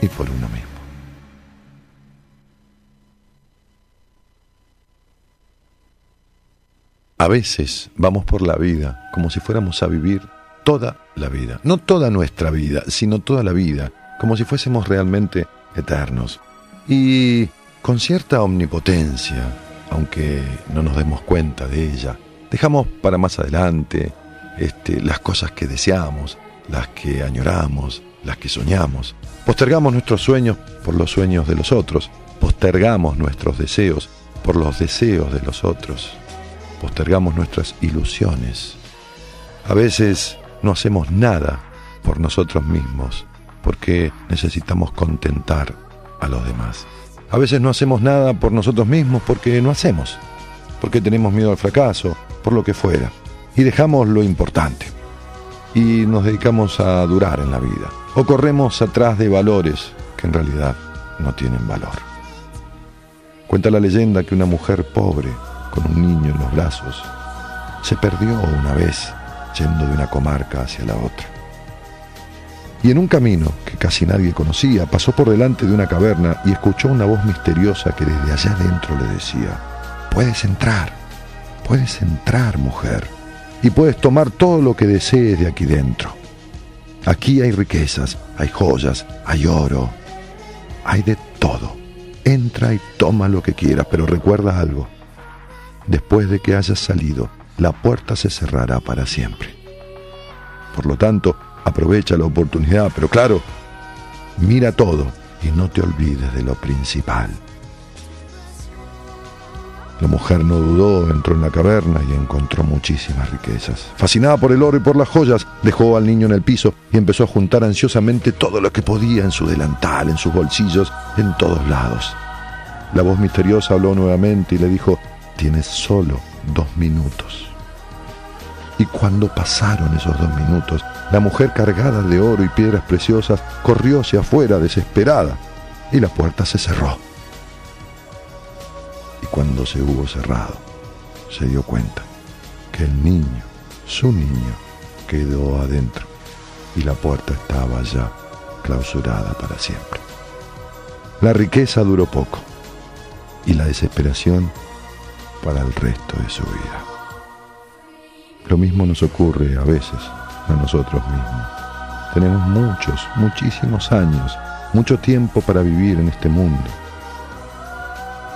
y por uno mismo. A veces vamos por la vida como si fuéramos a vivir toda la vida, no toda nuestra vida, sino toda la vida como si fuésemos realmente eternos. Y con cierta omnipotencia, aunque no nos demos cuenta de ella, dejamos para más adelante este, las cosas que deseamos, las que añoramos, las que soñamos. Postergamos nuestros sueños por los sueños de los otros, postergamos nuestros deseos por los deseos de los otros, postergamos nuestras ilusiones. A veces no hacemos nada por nosotros mismos porque necesitamos contentar a los demás. A veces no hacemos nada por nosotros mismos porque no hacemos, porque tenemos miedo al fracaso, por lo que fuera. Y dejamos lo importante. Y nos dedicamos a durar en la vida. O corremos atrás de valores que en realidad no tienen valor. Cuenta la leyenda que una mujer pobre, con un niño en los brazos, se perdió una vez yendo de una comarca hacia la otra y en un camino que casi nadie conocía pasó por delante de una caverna y escuchó una voz misteriosa que desde allá adentro le decía, puedes entrar, puedes entrar mujer, y puedes tomar todo lo que desees de aquí dentro. Aquí hay riquezas, hay joyas, hay oro, hay de todo. Entra y toma lo que quieras, pero recuerda algo. Después de que hayas salido, la puerta se cerrará para siempre. Por lo tanto, aprovecha la oportunidad, pero claro, mira todo y no te olvides de lo principal. La mujer no dudó, entró en la caverna y encontró muchísimas riquezas. Fascinada por el oro y por las joyas, dejó al niño en el piso y empezó a juntar ansiosamente todo lo que podía en su delantal, en sus bolsillos, en todos lados. La voz misteriosa habló nuevamente y le dijo, tienes solo dos minutos. Y cuando pasaron esos dos minutos, la mujer cargada de oro y piedras preciosas corrió hacia afuera desesperada y la puerta se cerró cuando se hubo cerrado, se dio cuenta que el niño, su niño, quedó adentro y la puerta estaba ya clausurada para siempre. La riqueza duró poco y la desesperación para el resto de su vida. Lo mismo nos ocurre a veces a nosotros mismos. Tenemos muchos, muchísimos años, mucho tiempo para vivir en este mundo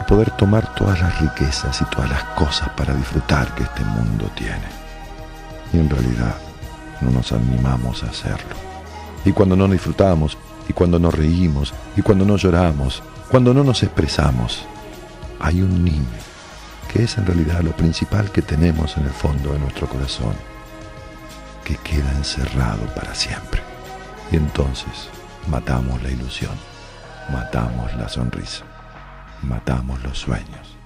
poder tomar todas las riquezas y todas las cosas para disfrutar que este mundo tiene. Y en realidad no nos animamos a hacerlo. Y cuando no disfrutamos, y cuando no reímos, y cuando no lloramos, cuando no nos expresamos, hay un niño que es en realidad lo principal que tenemos en el fondo de nuestro corazón, que queda encerrado para siempre. Y entonces matamos la ilusión, matamos la sonrisa matamos los sueños,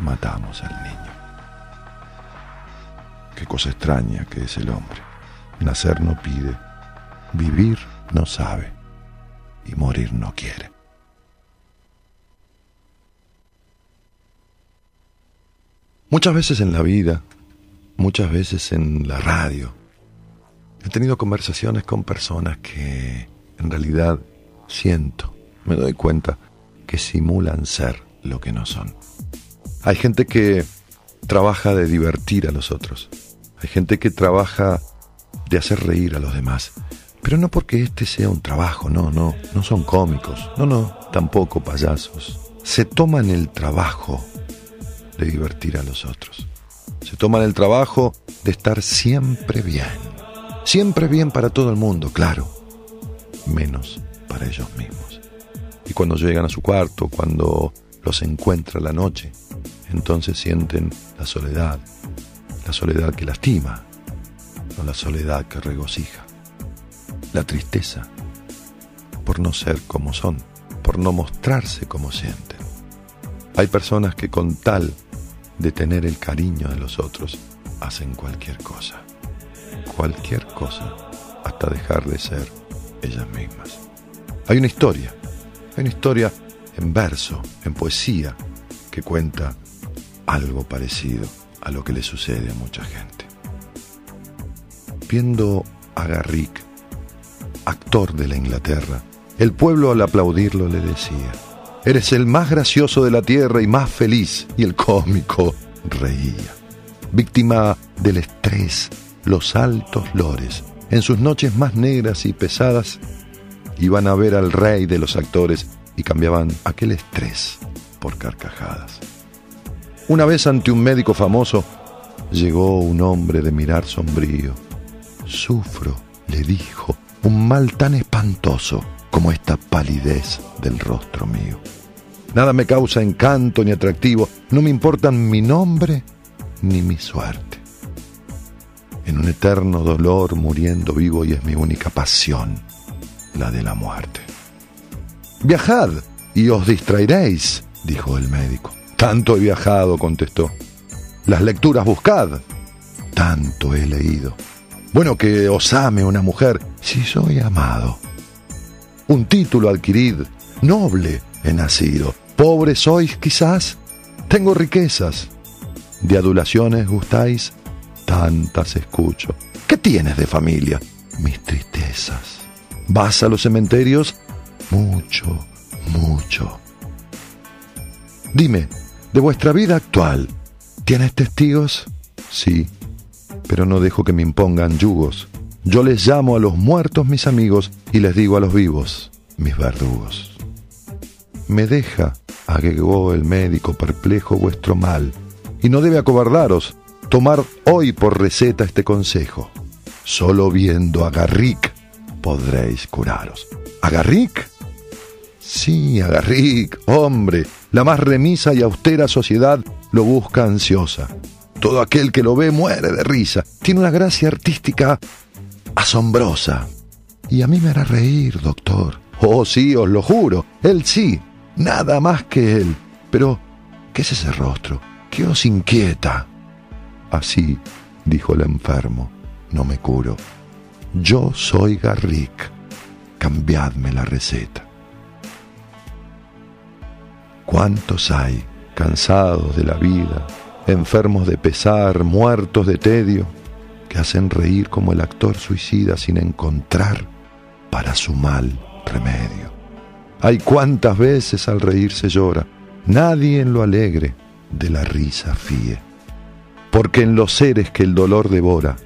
matamos al niño. Qué cosa extraña que es el hombre. Nacer no pide, vivir no sabe y morir no quiere. Muchas veces en la vida, muchas veces en la radio, he tenido conversaciones con personas que en realidad siento, me doy cuenta, que simulan ser lo que no son. Hay gente que trabaja de divertir a los otros. Hay gente que trabaja de hacer reír a los demás. Pero no porque este sea un trabajo, no, no, no son cómicos, no, no, tampoco payasos. Se toman el trabajo de divertir a los otros. Se toman el trabajo de estar siempre bien. Siempre bien para todo el mundo, claro, menos para ellos mismos. Y cuando llegan a su cuarto, cuando los encuentra la noche, entonces sienten la soledad, la soledad que lastima, no la soledad que regocija, la tristeza por no ser como son, por no mostrarse como sienten. Hay personas que con tal de tener el cariño de los otros, hacen cualquier cosa, cualquier cosa, hasta dejar de ser ellas mismas. Hay una historia hay una historia en verso, en poesía, que cuenta algo parecido a lo que le sucede a mucha gente. Viendo a Garrick, actor de la Inglaterra, el pueblo al aplaudirlo le decía, Eres el más gracioso de la tierra y más feliz, y el cómico reía. Víctima del estrés, los altos lores, en sus noches más negras y pesadas, iban a ver al rey de los actores y cambiaban aquel estrés por carcajadas. Una vez ante un médico famoso llegó un hombre de mirar sombrío. Sufro, le dijo, un mal tan espantoso como esta palidez del rostro mío. Nada me causa encanto ni atractivo, no me importan mi nombre ni mi suerte. En un eterno dolor muriendo vivo y es mi única pasión la de la muerte. Viajad y os distraeréis, dijo el médico. Tanto he viajado, contestó. Las lecturas buscad. Tanto he leído. Bueno, que os ame una mujer, si soy amado. Un título adquirid, noble he nacido. Pobre sois quizás, tengo riquezas. De adulaciones gustáis, tantas escucho. ¿Qué tienes de familia? Mis tristezas. ¿Vas a los cementerios? Mucho, mucho. Dime, de vuestra vida actual, ¿tienes testigos? Sí, pero no dejo que me impongan yugos, Yo les llamo a los muertos mis amigos y les digo a los vivos mis verdugos. Me deja, agregó el médico perplejo, vuestro mal, y no debe acobardaros tomar hoy por receta este consejo. Solo viendo a Garrick podréis curaros. ¿A Garrick? Sí, a Garrick, hombre, la más remisa y austera sociedad lo busca ansiosa. Todo aquel que lo ve muere de risa. Tiene una gracia artística asombrosa. Y a mí me hará reír, doctor. Oh, sí, os lo juro. Él sí, nada más que él. Pero, ¿qué es ese rostro? ¿Qué os inquieta? Así, dijo el enfermo, no me curo. Yo soy Garrick. Cambiadme la receta. ¿Cuántos hay, cansados de la vida, enfermos de pesar, muertos de tedio, que hacen reír como el actor suicida sin encontrar para su mal remedio. Hay cuántas veces al reír se llora, nadie en lo alegre de la risa fíe. Porque en los seres que el dolor devora,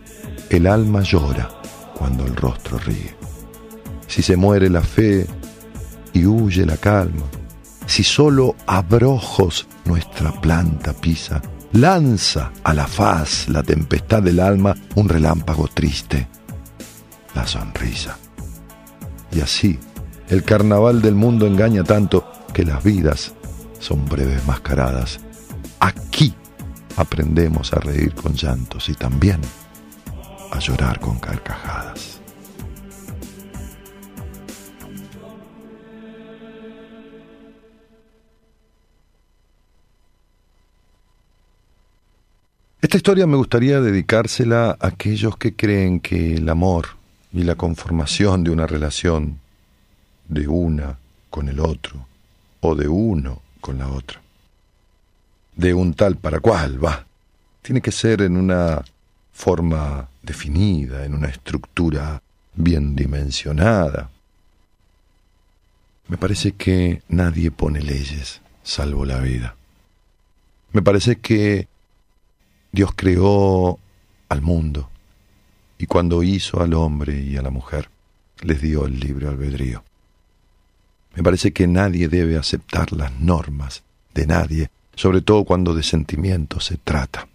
el alma llora cuando el rostro ríe. Si se muere la fe y huye la calma, si solo abrojos nuestra planta pisa, lanza a la faz la tempestad del alma un relámpago triste, la sonrisa. Y así, el carnaval del mundo engaña tanto que las vidas son breves mascaradas. Aquí aprendemos a reír con llantos y también a llorar con carcajadas. Esta historia me gustaría dedicársela a aquellos que creen que el amor y la conformación de una relación de una con el otro o de uno con la otra, de un tal para cual, va, tiene que ser en una forma definida, en una estructura bien dimensionada. Me parece que nadie pone leyes salvo la vida. Me parece que Dios creó al mundo y cuando hizo al hombre y a la mujer, les dio el libre albedrío. Me parece que nadie debe aceptar las normas de nadie, sobre todo cuando de sentimientos se trata.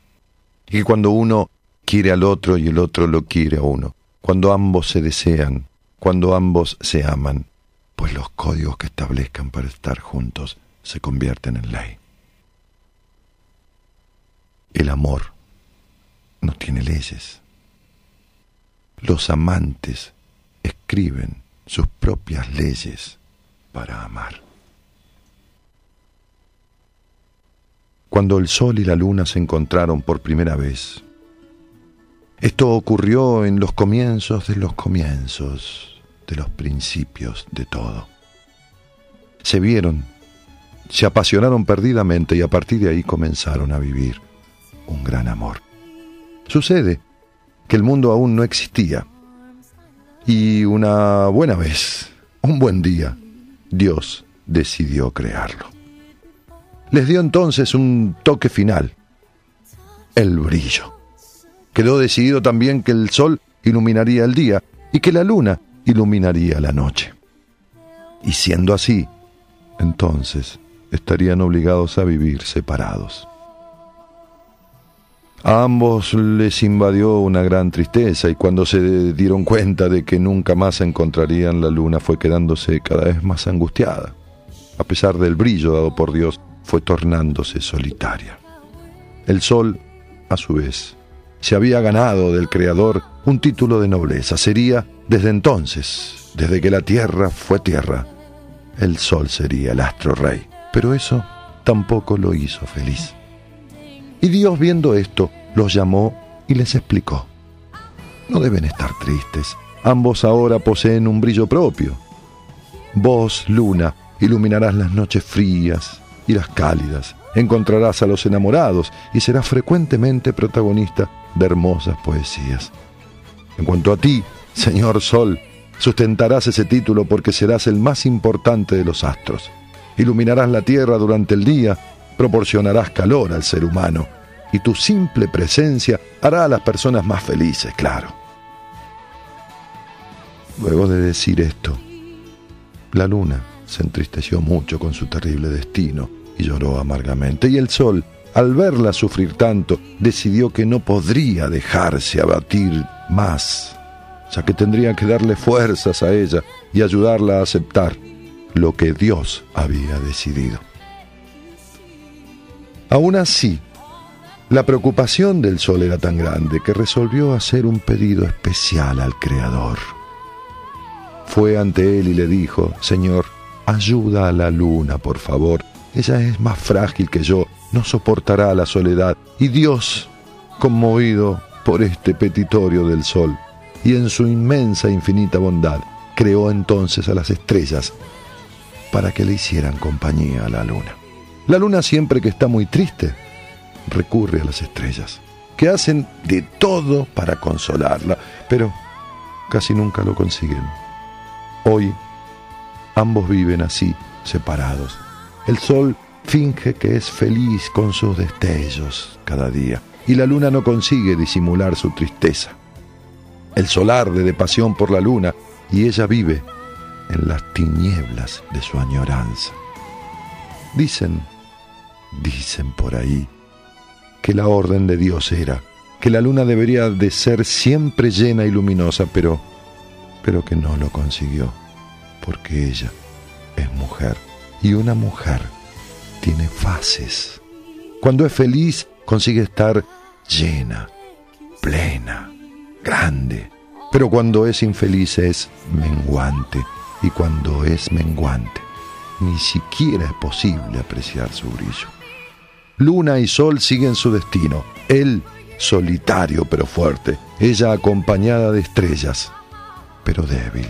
Y cuando uno quiere al otro y el otro lo quiere a uno, cuando ambos se desean, cuando ambos se aman, pues los códigos que establezcan para estar juntos se convierten en ley. El amor no tiene leyes. Los amantes escriben sus propias leyes para amar. Cuando el sol y la luna se encontraron por primera vez, esto ocurrió en los comienzos de los comienzos, de los principios de todo. Se vieron, se apasionaron perdidamente y a partir de ahí comenzaron a vivir un gran amor. Sucede que el mundo aún no existía y una buena vez, un buen día, Dios decidió crearlo. Les dio entonces un toque final, el brillo. Quedó decidido también que el sol iluminaría el día y que la luna iluminaría la noche. Y siendo así, entonces estarían obligados a vivir separados. A ambos les invadió una gran tristeza y cuando se dieron cuenta de que nunca más encontrarían la luna fue quedándose cada vez más angustiada. A pesar del brillo dado por Dios, fue tornándose solitaria. El sol, a su vez, se había ganado del Creador un título de nobleza. Sería desde entonces, desde que la tierra fue tierra, el sol sería el astro rey. Pero eso tampoco lo hizo feliz. Y Dios viendo esto, los llamó y les explicó. No deben estar tristes. Ambos ahora poseen un brillo propio. Vos, luna, iluminarás las noches frías y las cálidas. Encontrarás a los enamorados y serás frecuentemente protagonista de hermosas poesías. En cuanto a ti, señor Sol, sustentarás ese título porque serás el más importante de los astros. Iluminarás la tierra durante el día proporcionarás calor al ser humano y tu simple presencia hará a las personas más felices, claro. Luego de decir esto, la luna se entristeció mucho con su terrible destino y lloró amargamente. Y el sol, al verla sufrir tanto, decidió que no podría dejarse abatir más, ya que tendría que darle fuerzas a ella y ayudarla a aceptar lo que Dios había decidido. Aún así, la preocupación del sol era tan grande que resolvió hacer un pedido especial al Creador. Fue ante él y le dijo, Señor, ayuda a la luna, por favor. Ella es más frágil que yo, no soportará la soledad. Y Dios, conmovido por este petitorio del sol, y en su inmensa e infinita bondad, creó entonces a las estrellas para que le hicieran compañía a la luna. La luna siempre que está muy triste recurre a las estrellas, que hacen de todo para consolarla, pero casi nunca lo consiguen. Hoy ambos viven así, separados. El sol finge que es feliz con sus destellos cada día, y la luna no consigue disimular su tristeza. El sol arde de pasión por la luna, y ella vive en las tinieblas de su añoranza. Dicen, dicen por ahí, que la orden de Dios era que la luna debería de ser siempre llena y luminosa, pero, pero que no lo consiguió, porque ella es mujer y una mujer tiene fases. Cuando es feliz consigue estar llena, plena, grande, pero cuando es infeliz es menguante y cuando es menguante ni siquiera es posible apreciar su brillo. Luna y sol siguen su destino. Él solitario pero fuerte, ella acompañada de estrellas, pero débil.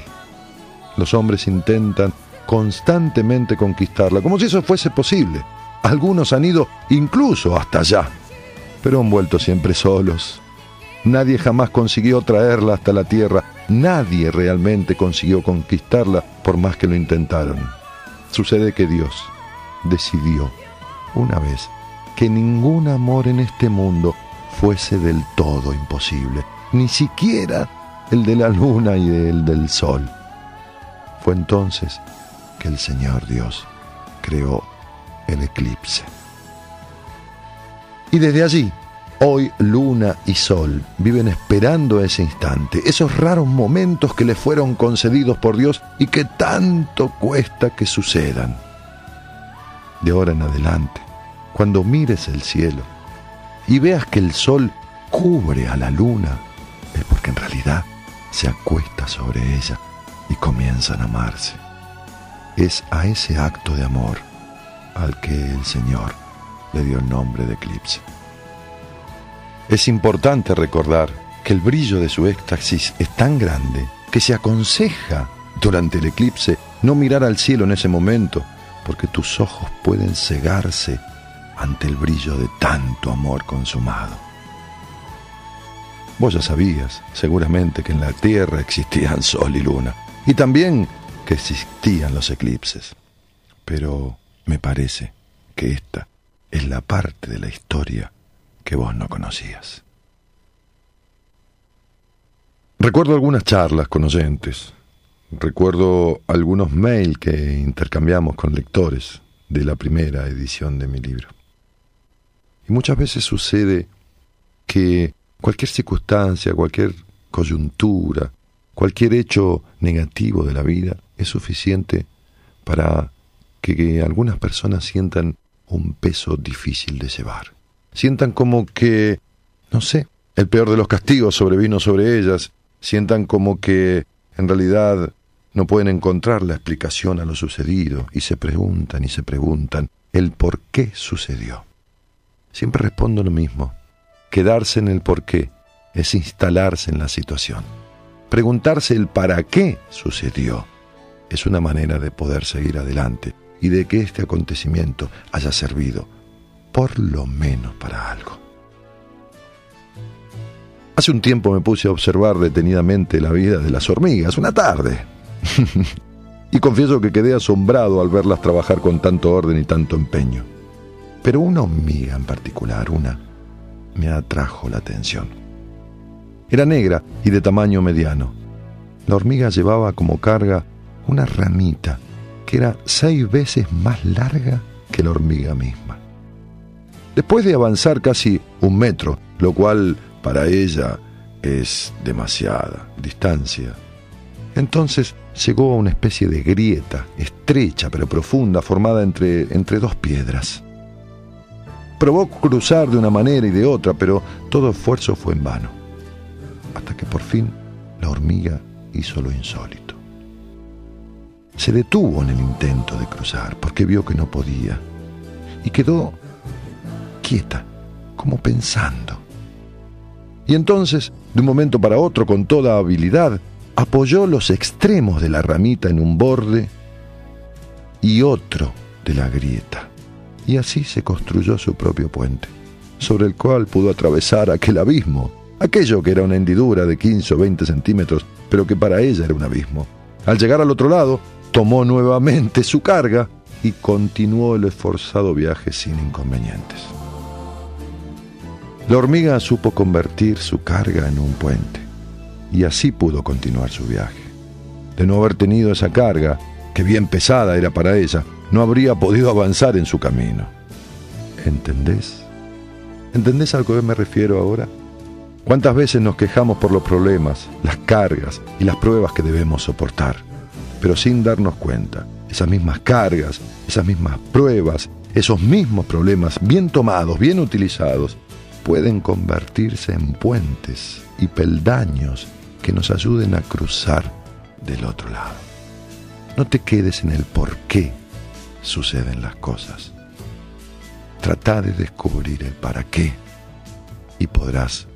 Los hombres intentan constantemente conquistarla, como si eso fuese posible. Algunos han ido incluso hasta allá, pero han vuelto siempre solos. Nadie jamás consiguió traerla hasta la tierra, nadie realmente consiguió conquistarla por más que lo intentaron. Sucede que Dios decidió una vez que ningún amor en este mundo fuese del todo imposible, ni siquiera el de la luna y el del sol. Fue entonces que el Señor Dios creó el eclipse. Y desde allí, hoy luna y sol viven esperando ese instante, esos raros momentos que le fueron concedidos por Dios y que tanto cuesta que sucedan. De ahora en adelante, cuando mires el cielo y veas que el sol cubre a la luna, es porque en realidad se acuesta sobre ella y comienzan a amarse. Es a ese acto de amor al que el Señor le dio el nombre de eclipse. Es importante recordar que el brillo de su éxtasis es tan grande que se aconseja durante el eclipse no mirar al cielo en ese momento, porque tus ojos pueden cegarse ante el brillo de tanto amor consumado. Vos ya sabías, seguramente, que en la Tierra existían sol y luna, y también que existían los eclipses. Pero me parece que esta es la parte de la historia que vos no conocías. Recuerdo algunas charlas con oyentes, recuerdo algunos mails que intercambiamos con lectores de la primera edición de mi libro. Y muchas veces sucede que cualquier circunstancia, cualquier coyuntura, cualquier hecho negativo de la vida es suficiente para que, algunas personas sientan un peso difícil de llevar. Sientan como que, no sé, el peor de los castigos sobrevino sobre ellas, sientan como que en realidad no pueden encontrar la explicación a lo sucedido y se preguntan y se preguntan el por qué sucedió. Siempre respondo lo mismo. Quedarse en el por qué es instalarse en la situación. Preguntarse el para qué sucedió es una manera de poder seguir adelante y de que este acontecimiento haya servido por lo menos para algo. Hace un tiempo me puse a observar detenidamente la vida de las hormigas, una tarde. y confieso que quedé asombrado al verlas trabajar con tanto orden y tanto empeño pero una hormiga en particular, una, me atrajo la atención. Era negra y de tamaño mediano. La hormiga llevaba como carga una ramita que era seis veces más larga que la hormiga misma. Después de avanzar casi un metro, lo cual para ella es demasiada distancia, entonces llegó a una especie de grieta, estrecha pero profunda, formada entre, entre dos piedras. Probó cruzar de una manera y de otra, pero todo esfuerzo fue en vano, hasta que por fin la hormiga hizo lo insólito. Se detuvo en el intento de cruzar porque vio que no podía y quedó quieta, como pensando. Y entonces, de un momento para otro, con toda habilidad, apoyó los extremos de la ramita en un borde y otro de la grieta. Y así se construyó su propio puente, sobre el cual pudo atravesar aquel abismo, aquello que era una hendidura de 15 o 20 centímetros, pero que para ella era un abismo. Al llegar al otro lado, tomó nuevamente su carga y continuó el esforzado viaje sin inconvenientes. La hormiga supo convertir su carga en un puente y así pudo continuar su viaje. De no haber tenido esa carga, que bien pesada era para ella, no habría podido avanzar en su camino. ¿Entendés? ¿Entendés a lo que me refiero ahora? ¿Cuántas veces nos quejamos por los problemas, las cargas y las pruebas que debemos soportar? Pero sin darnos cuenta, esas mismas cargas, esas mismas pruebas, esos mismos problemas, bien tomados, bien utilizados, pueden convertirse en puentes y peldaños que nos ayuden a cruzar del otro lado. No te quedes en el por qué suceden las cosas. Trata de descubrir el para qué y podrás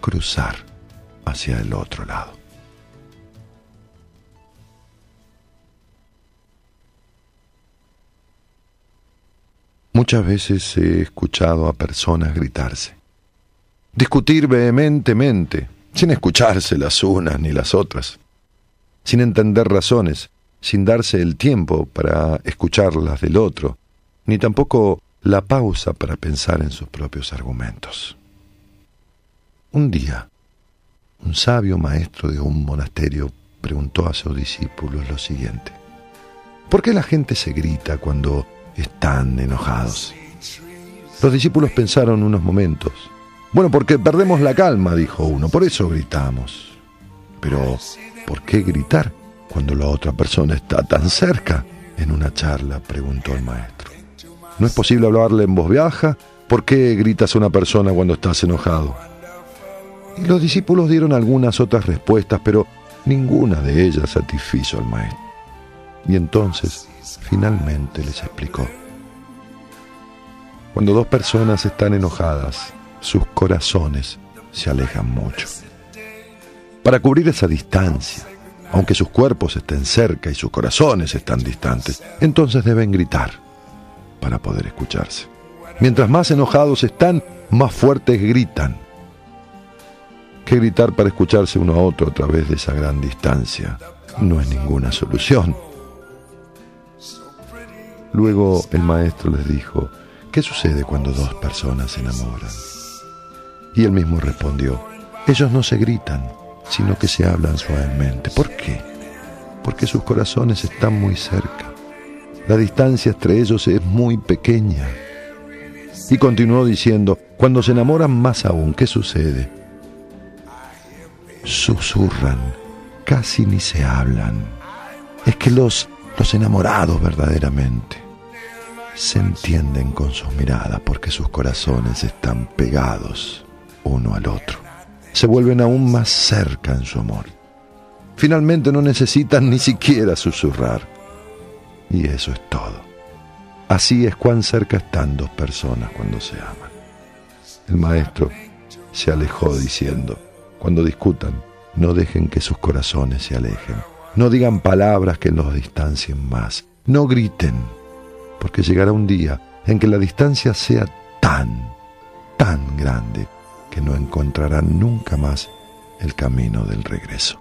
cruzar hacia el otro lado. Muchas veces he escuchado a personas gritarse, discutir vehementemente, sin escucharse las unas ni las otras, sin entender razones, sin darse el tiempo para escuchar las del otro, ni tampoco la pausa para pensar en sus propios argumentos. Un día, un sabio maestro de un monasterio preguntó a sus discípulos lo siguiente. ¿Por qué la gente se grita cuando están enojados? Los discípulos pensaron unos momentos bueno, porque perdemos la calma, dijo uno, por eso gritamos. Pero, ¿por qué gritar cuando la otra persona está tan cerca? En una charla preguntó el maestro. ¿No es posible hablarle en voz baja? ¿Por qué gritas a una persona cuando estás enojado? Y los discípulos dieron algunas otras respuestas, pero ninguna de ellas satisfizo al maestro. Y entonces, finalmente les explicó. Cuando dos personas están enojadas, sus corazones se alejan mucho. Para cubrir esa distancia, aunque sus cuerpos estén cerca y sus corazones están distantes, entonces deben gritar para poder escucharse. Mientras más enojados están, más fuertes gritan. Que gritar para escucharse uno a otro a través de esa gran distancia no es ninguna solución. Luego el maestro les dijo, ¿qué sucede cuando dos personas se enamoran? Y él mismo respondió, ellos no se gritan, sino que se hablan suavemente. ¿Por qué? Porque sus corazones están muy cerca. La distancia entre ellos es muy pequeña. Y continuó diciendo, cuando se enamoran más aún, ¿qué sucede? Susurran, casi ni se hablan. Es que los, los enamorados verdaderamente se entienden con sus miradas porque sus corazones están pegados uno al otro. Se vuelven aún más cerca en su amor. Finalmente no necesitan ni siquiera susurrar. Y eso es todo. Así es cuán cerca están dos personas cuando se aman. El maestro se alejó diciendo, cuando discutan, no dejen que sus corazones se alejen. No digan palabras que los distancien más. No griten, porque llegará un día en que la distancia sea tan, tan grande no encontrarán nunca más el camino del regreso.